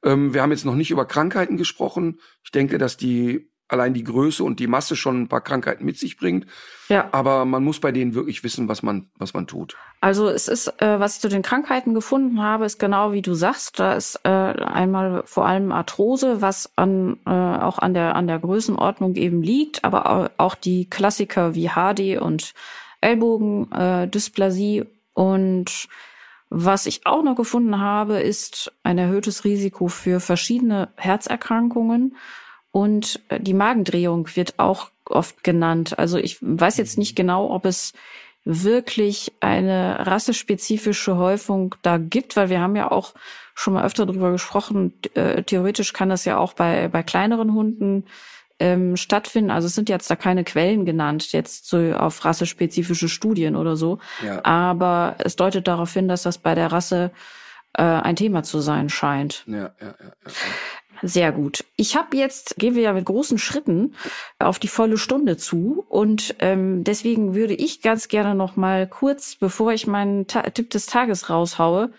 Ähm, wir haben jetzt noch nicht über Krankheiten gesprochen. Ich denke, dass die allein die Größe und die Masse schon ein paar Krankheiten mit sich bringt. Ja. Aber man muss bei denen wirklich wissen, was man, was man tut. Also es ist, äh, was ich zu den Krankheiten gefunden habe, ist genau wie du sagst. Da ist äh, einmal vor allem Arthrose, was an, äh, auch an der, an der Größenordnung eben liegt, aber auch die Klassiker wie HD und Ellbogendysplasie äh, und Was ich auch noch gefunden habe, ist ein erhöhtes Risiko für verschiedene Herzerkrankungen und äh, die Magendrehung wird auch oft genannt. Also ich weiß jetzt nicht genau, ob es wirklich eine rassespezifische Häufung da gibt, weil wir haben ja auch schon mal öfter darüber gesprochen. Äh, theoretisch kann das ja auch bei, bei kleineren Hunden ähm, stattfinden. Also es sind jetzt da keine Quellen genannt, jetzt so auf rassespezifische Studien oder so. Ja. Aber es deutet darauf hin, dass das bei der Rasse äh, ein Thema zu sein scheint. Ja, ja, ja, ja. Sehr gut. Ich habe jetzt, gehen wir ja mit großen Schritten auf die volle Stunde zu und ähm, deswegen würde ich ganz gerne noch mal kurz, bevor ich meinen Ta Tipp des Tages raushaue,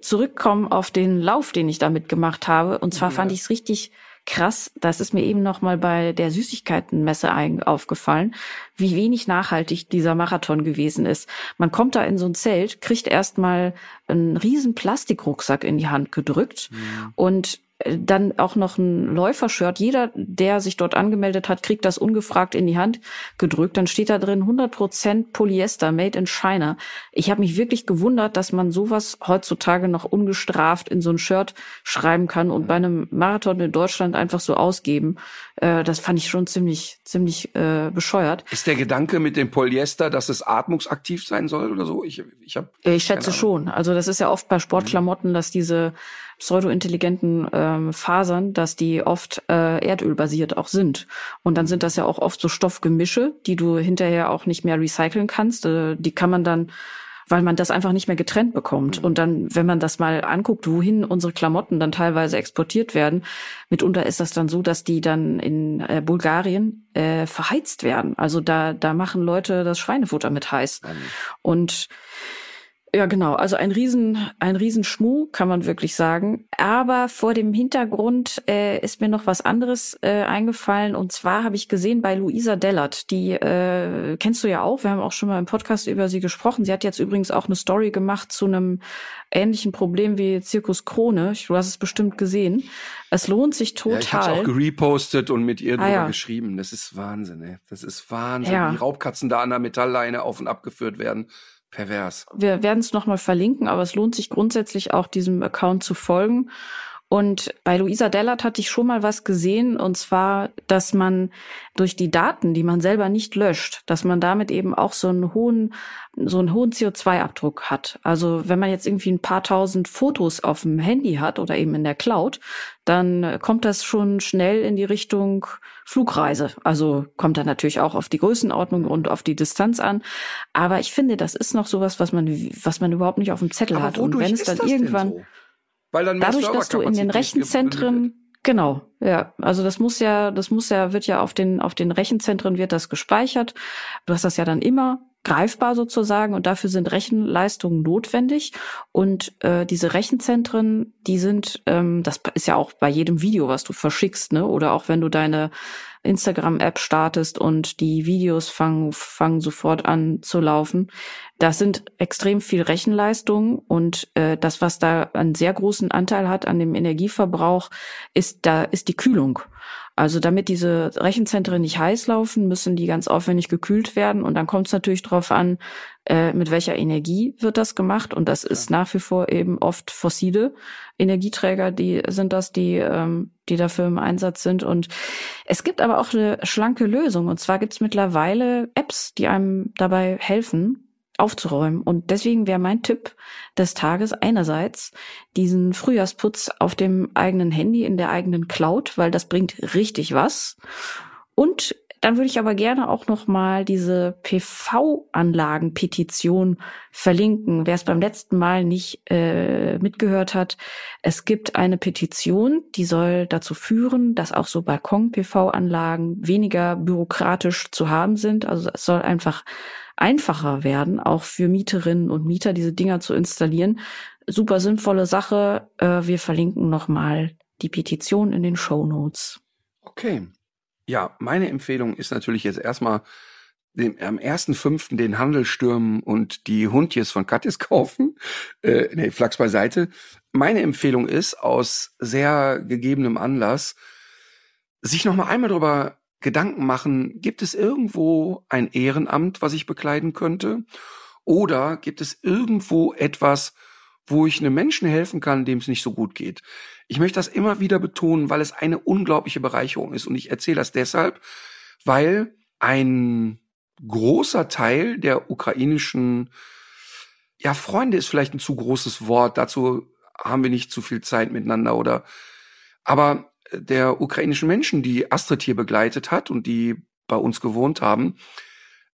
zurückkommen auf den Lauf, den ich damit gemacht habe. Und zwar ja. fand ich es richtig krass, das ist mir eben noch mal bei der Süßigkeitenmesse aufgefallen, wie wenig nachhaltig dieser Marathon gewesen ist. Man kommt da in so ein Zelt, kriegt erstmal einen riesen Plastikrucksack in die Hand gedrückt mhm. und dann auch noch ein Läufershirt. Jeder, der sich dort angemeldet hat, kriegt das ungefragt in die Hand gedrückt. Dann steht da drin 100% Polyester, made in China. Ich habe mich wirklich gewundert, dass man sowas heutzutage noch ungestraft in so ein Shirt schreiben kann und bei einem Marathon in Deutschland einfach so ausgeben. Äh, das fand ich schon ziemlich, ziemlich äh, bescheuert. Ist der Gedanke mit dem Polyester, dass es atmungsaktiv sein soll oder so? Ich, ich, hab ich schätze schon. Also das ist ja oft bei Sportklamotten, dass diese pseudo-intelligenten ähm, Fasern, dass die oft äh, erdölbasiert auch sind. Und dann sind das ja auch oft so Stoffgemische, die du hinterher auch nicht mehr recyceln kannst. Äh, die kann man dann weil man das einfach nicht mehr getrennt bekommt. Und dann, wenn man das mal anguckt, wohin unsere Klamotten dann teilweise exportiert werden, mitunter ist das dann so, dass die dann in äh, Bulgarien äh, verheizt werden. Also da, da machen Leute das Schweinefutter mit heiß. Und ja, genau. Also ein Riesen, ein Riesenschmuh, kann man wirklich sagen. Aber vor dem Hintergrund äh, ist mir noch was anderes äh, eingefallen. Und zwar habe ich gesehen bei Luisa Dellert, die äh, kennst du ja auch. Wir haben auch schon mal im Podcast über sie gesprochen. Sie hat jetzt übrigens auch eine Story gemacht zu einem ähnlichen Problem wie Zirkus Krone. Du hast es bestimmt gesehen. Es lohnt sich total. Ja, ich habe auch gerepostet und mit ihr ah, drüber ja. geschrieben. Das ist Wahnsinn, ey. Das ist Wahnsinn. Ja. Die Raubkatzen da an der Metallleine auf und ab geführt werden. Pervers. Wir werden es nochmal verlinken, aber es lohnt sich grundsätzlich auch diesem Account zu folgen. Und bei Luisa Dellert hatte ich schon mal was gesehen, und zwar, dass man durch die Daten, die man selber nicht löscht, dass man damit eben auch so einen hohen, so einen hohen CO2-Abdruck hat. Also wenn man jetzt irgendwie ein paar tausend Fotos auf dem Handy hat oder eben in der Cloud, dann kommt das schon schnell in die Richtung Flugreise. Also kommt dann natürlich auch auf die Größenordnung und auf die Distanz an. Aber ich finde, das ist noch sowas, was man, was man überhaupt nicht auf dem Zettel Aber hat. Und wenn es dann irgendwann so? Weil dann Dadurch, dass du in den Rechenzentren, genau, ja, also das muss ja, das muss ja, wird ja auf den, auf den Rechenzentren wird das gespeichert. Du hast das ja dann immer greifbar sozusagen und dafür sind Rechenleistungen notwendig und äh, diese Rechenzentren, die sind, ähm, das ist ja auch bei jedem Video, was du verschickst, ne, oder auch wenn du deine Instagram-App startest und die Videos fangen, fangen sofort an zu laufen. Das sind extrem viel Rechenleistung und äh, das, was da einen sehr großen Anteil hat an dem Energieverbrauch, ist da ist die Kühlung. Also damit diese Rechenzentren nicht heiß laufen, müssen die ganz aufwendig gekühlt werden. Und dann kommt es natürlich darauf an, äh, mit welcher Energie wird das gemacht. Und das ist nach wie vor eben oft fossile Energieträger, die sind das, die, ähm, die dafür im Einsatz sind. Und es gibt aber auch eine schlanke Lösung. Und zwar gibt es mittlerweile Apps, die einem dabei helfen, aufzuräumen. Und deswegen wäre mein Tipp des Tages einerseits diesen Frühjahrsputz auf dem eigenen Handy in der eigenen Cloud, weil das bringt richtig was. Und dann würde ich aber gerne auch noch mal diese PV-Anlagen-Petition verlinken. Wer es beim letzten Mal nicht äh, mitgehört hat, es gibt eine Petition, die soll dazu führen, dass auch so Balkon-PV-Anlagen weniger bürokratisch zu haben sind. Also es soll einfach einfacher werden, auch für Mieterinnen und Mieter diese Dinger zu installieren. Super sinnvolle Sache. Äh, wir verlinken nochmal die Petition in den Show Notes. Okay. Ja, meine Empfehlung ist natürlich jetzt erstmal dem, am ersten fünften den Handel stürmen und die Hundjes von Kattis kaufen. Äh, nee, Flachs beiseite. Meine Empfehlung ist aus sehr gegebenem Anlass, sich noch mal einmal darüber Gedanken machen, gibt es irgendwo ein Ehrenamt, was ich bekleiden könnte? Oder gibt es irgendwo etwas, wo ich einem Menschen helfen kann, dem es nicht so gut geht. Ich möchte das immer wieder betonen, weil es eine unglaubliche Bereicherung ist. Und ich erzähle das deshalb, weil ein großer Teil der ukrainischen, ja, Freunde ist vielleicht ein zu großes Wort. Dazu haben wir nicht zu viel Zeit miteinander oder, aber der ukrainischen Menschen, die Astrid hier begleitet hat und die bei uns gewohnt haben,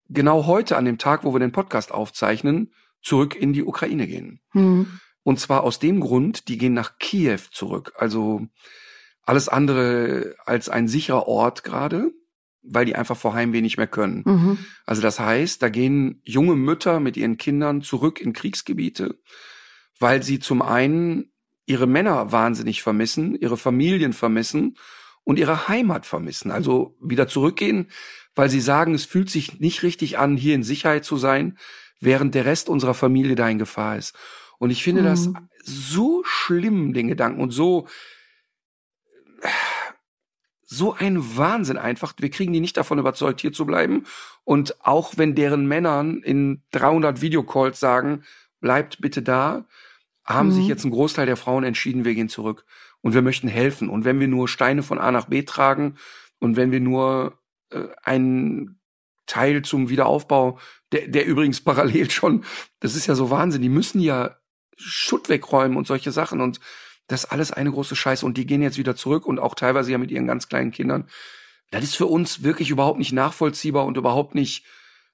genau heute an dem Tag, wo wir den Podcast aufzeichnen, zurück in die Ukraine gehen. Mhm. Und zwar aus dem Grund, die gehen nach Kiew zurück. Also alles andere als ein sicherer Ort gerade, weil die einfach vor Heimweh nicht mehr können. Mhm. Also das heißt, da gehen junge Mütter mit ihren Kindern zurück in Kriegsgebiete, weil sie zum einen ihre Männer wahnsinnig vermissen, ihre Familien vermissen und ihre Heimat vermissen. Also wieder zurückgehen, weil sie sagen, es fühlt sich nicht richtig an, hier in Sicherheit zu sein, während der Rest unserer Familie da in Gefahr ist. Und ich finde mhm. das so schlimm, den Gedanken, und so, so ein Wahnsinn einfach. Wir kriegen die nicht davon überzeugt, hier zu bleiben. Und auch wenn deren Männern in 300 Videocalls sagen, bleibt bitte da, haben mhm. sich jetzt ein Großteil der Frauen entschieden, wir gehen zurück und wir möchten helfen. Und wenn wir nur Steine von A nach B tragen und wenn wir nur äh, einen Teil zum Wiederaufbau, der, der übrigens parallel schon, das ist ja so Wahnsinn, die müssen ja Schutt wegräumen und solche Sachen und das ist alles eine große Scheiße und die gehen jetzt wieder zurück und auch teilweise ja mit ihren ganz kleinen Kindern. Das ist für uns wirklich überhaupt nicht nachvollziehbar und überhaupt nicht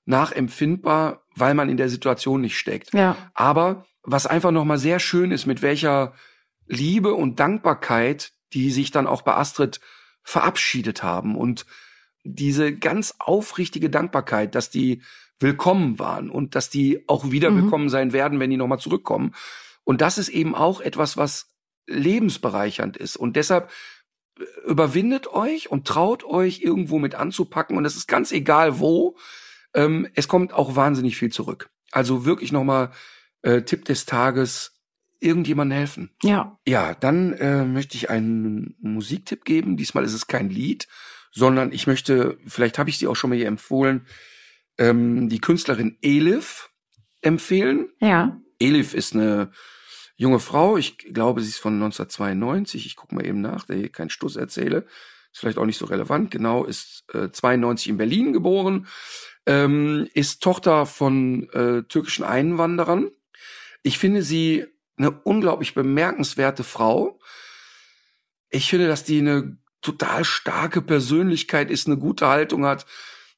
nachempfindbar, weil man in der Situation nicht steckt. Ja. Aber was einfach nochmal sehr schön ist, mit welcher Liebe und Dankbarkeit, die sich dann auch bei Astrid verabschiedet haben und diese ganz aufrichtige Dankbarkeit, dass die willkommen waren und dass die auch wieder mhm. willkommen sein werden, wenn die nochmal zurückkommen. Und das ist eben auch etwas, was lebensbereichernd ist. Und deshalb äh, überwindet euch und traut euch irgendwo mit anzupacken. Und es ist ganz egal wo. Ähm, es kommt auch wahnsinnig viel zurück. Also wirklich nochmal äh, Tipp des Tages, irgendjemandem helfen. Ja. Ja, dann äh, möchte ich einen Musiktipp geben. Diesmal ist es kein Lied, sondern ich möchte, vielleicht habe ich sie auch schon mal hier empfohlen, ähm, die Künstlerin Elif empfehlen. Ja. Elif ist eine junge Frau. Ich glaube, sie ist von 1992. Ich gucke mal eben nach, da ich keinen Stuss erzähle. Ist vielleicht auch nicht so relevant. Genau, ist äh, 92 in Berlin geboren. Ähm, ist Tochter von äh, türkischen Einwanderern ich finde sie eine unglaublich bemerkenswerte Frau. Ich finde, dass die eine total starke Persönlichkeit ist, eine gute Haltung hat,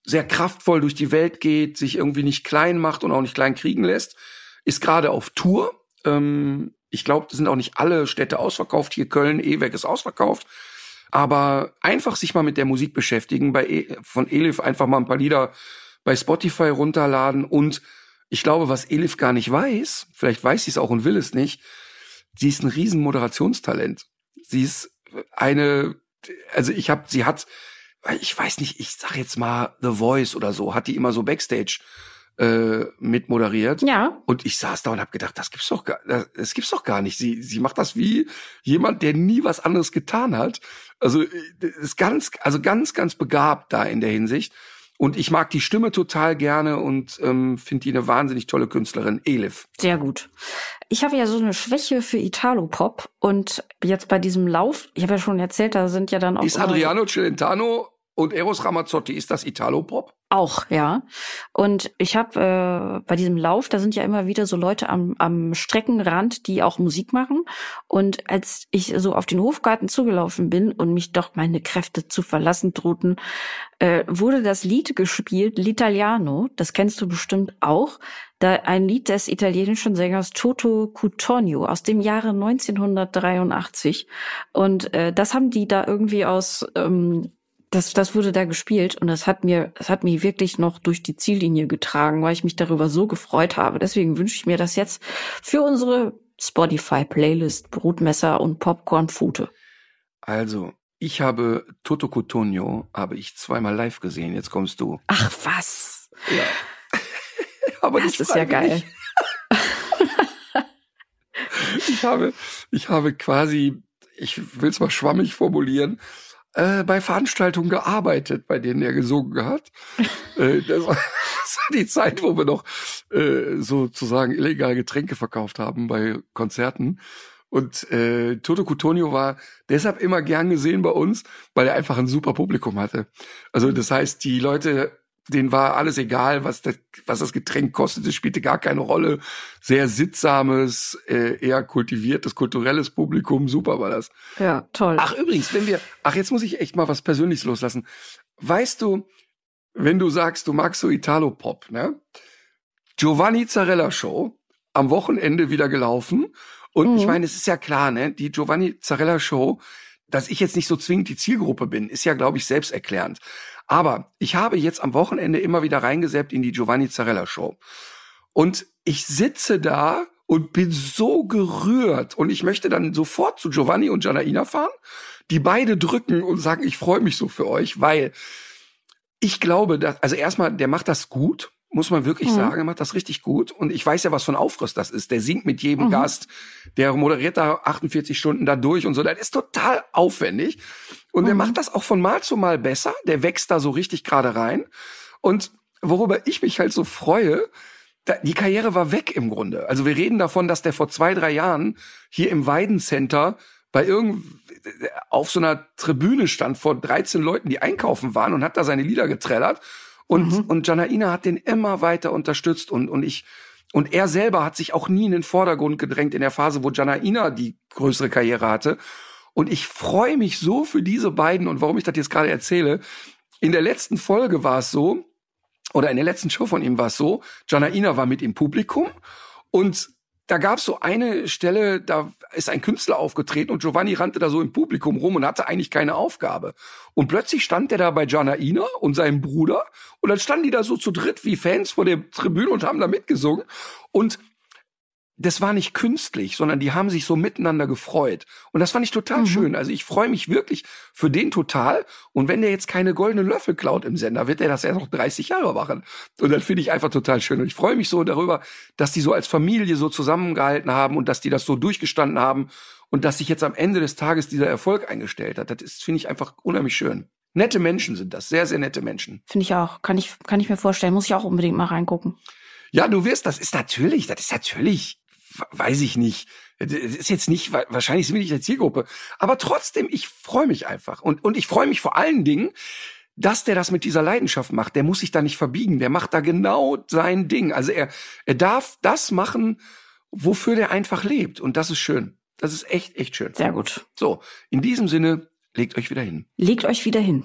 sehr kraftvoll durch die Welt geht, sich irgendwie nicht klein macht und auch nicht klein kriegen lässt, ist gerade auf Tour. Ähm, ich glaube, sind auch nicht alle Städte ausverkauft. Hier Köln, Eweg ist ausverkauft. Aber einfach sich mal mit der Musik beschäftigen, bei e von Elif einfach mal ein paar Lieder bei Spotify runterladen und ich glaube, was Elif gar nicht weiß, vielleicht weiß sie es auch und will es nicht, sie ist ein riesen Moderationstalent. Sie ist eine, also ich habe, sie hat, ich weiß nicht, ich sag jetzt mal The Voice oder so, hat die immer so Backstage äh, mit moderiert. Ja. Und ich saß da und habe gedacht, das gibt's doch gar, das gibt's doch gar nicht. Sie, sie macht das wie jemand, der nie was anderes getan hat. Also äh, ist ganz, also ganz, ganz begabt da in der Hinsicht. Und ich mag die Stimme total gerne und ähm, finde die eine wahnsinnig tolle Künstlerin, Elif. Sehr gut. Ich habe ja so eine Schwäche für Italo-Pop und jetzt bei diesem Lauf, ich habe ja schon erzählt, da sind ja dann auch. Ist Adriano Celentano und Eros Ramazzotti, ist das Italo-Pop? Auch, ja. Und ich habe äh, bei diesem Lauf, da sind ja immer wieder so Leute am, am Streckenrand, die auch Musik machen. Und als ich so auf den Hofgarten zugelaufen bin und mich doch meine Kräfte zu verlassen drohten, äh, wurde das Lied gespielt, L'Italiano, das kennst du bestimmt auch, da ein Lied des italienischen Sängers Toto Cuttonio aus dem Jahre 1983. Und äh, das haben die da irgendwie aus ähm, das, das wurde da gespielt und das hat mir, das hat mich wirklich noch durch die Ziellinie getragen, weil ich mich darüber so gefreut habe. Deswegen wünsche ich mir das jetzt für unsere Spotify-Playlist Brotmesser und Popcorn-Fute. Also, ich habe Toto Cotugno, habe ich zweimal live gesehen. Jetzt kommst du. Ach was. Ja. Aber das ist ja geil. ich habe, ich habe quasi, ich will es mal schwammig formulieren, äh, bei Veranstaltungen gearbeitet, bei denen er gesungen hat. äh, das, Das war die Zeit, wo wir noch äh, sozusagen illegal Getränke verkauft haben bei Konzerten. Und äh, Toto Cutonio war deshalb immer gern gesehen bei uns, weil er einfach ein super Publikum hatte. Also das heißt, die Leute, denen war alles egal, was das, was das Getränk kostete, spielte gar keine Rolle. Sehr sittsames, äh, eher kultiviertes, kulturelles Publikum, super war das. Ja, toll. Ach übrigens, wenn wir, ach jetzt muss ich echt mal was Persönliches loslassen. Weißt du, wenn du sagst, du magst so Italo-Pop, ne? Giovanni Zarella Show am Wochenende wieder gelaufen und mhm. ich meine, es ist ja klar, ne, die Giovanni Zarella Show, dass ich jetzt nicht so zwingend die Zielgruppe bin, ist ja, glaube ich, selbsterklärend. Aber ich habe jetzt am Wochenende immer wieder reingesäppt in die Giovanni Zarella Show. Und ich sitze da und bin so gerührt und ich möchte dann sofort zu Giovanni und Janaina fahren, die beide drücken und sagen, ich freue mich so für euch, weil ich glaube, dass, also erstmal, der macht das gut muss man wirklich mhm. sagen, er macht das richtig gut. Und ich weiß ja, was für ein Aufriss das ist. Der singt mit jedem mhm. Gast, der moderiert da 48 Stunden da durch und so. Das ist total aufwendig. Und mhm. er macht das auch von Mal zu Mal besser. Der wächst da so richtig gerade rein. Und worüber ich mich halt so freue, die Karriere war weg im Grunde. Also wir reden davon, dass der vor zwei, drei Jahren hier im Weidencenter bei irgend auf so einer Tribüne stand vor 13 Leuten, die einkaufen waren und hat da seine Lieder getrellert. Und, mhm. und Janaina hat den immer weiter unterstützt und, und ich, und er selber hat sich auch nie in den Vordergrund gedrängt in der Phase, wo Janaina die größere Karriere hatte. Und ich freue mich so für diese beiden und warum ich das jetzt gerade erzähle. In der letzten Folge war es so, oder in der letzten Show von ihm war es so, Janaina war mit im Publikum und da gab es so eine Stelle, da ist ein Künstler aufgetreten und Giovanni rannte da so im Publikum rum und hatte eigentlich keine Aufgabe. Und plötzlich stand der da bei Janaina und seinem Bruder und dann standen die da so zu dritt wie Fans vor der Tribüne und haben da mitgesungen. Und das war nicht künstlich, sondern die haben sich so miteinander gefreut. Und das fand ich total mhm. schön. Also ich freue mich wirklich für den total. Und wenn der jetzt keine goldenen Löffel klaut im Sender, wird er das ja noch 30 Jahre machen. Und das finde ich einfach total schön. Und ich freue mich so darüber, dass die so als Familie so zusammengehalten haben und dass die das so durchgestanden haben und dass sich jetzt am Ende des Tages dieser Erfolg eingestellt hat. Das ist, finde ich, einfach unheimlich schön. Nette Menschen sind das, sehr, sehr nette Menschen. Finde ich auch. Kann ich, kann ich mir vorstellen. Muss ich auch unbedingt mal reingucken. Ja, du wirst, das ist natürlich, das ist natürlich weiß ich nicht. Das ist jetzt nicht, wahrscheinlich sind wir nicht der Zielgruppe. Aber trotzdem, ich freue mich einfach. Und, und ich freue mich vor allen Dingen, dass der das mit dieser Leidenschaft macht. Der muss sich da nicht verbiegen. Der macht da genau sein Ding. Also er, er darf das machen, wofür der einfach lebt. Und das ist schön. Das ist echt, echt schön. Sehr gut. So, in diesem Sinne, legt euch wieder hin. Legt euch wieder hin.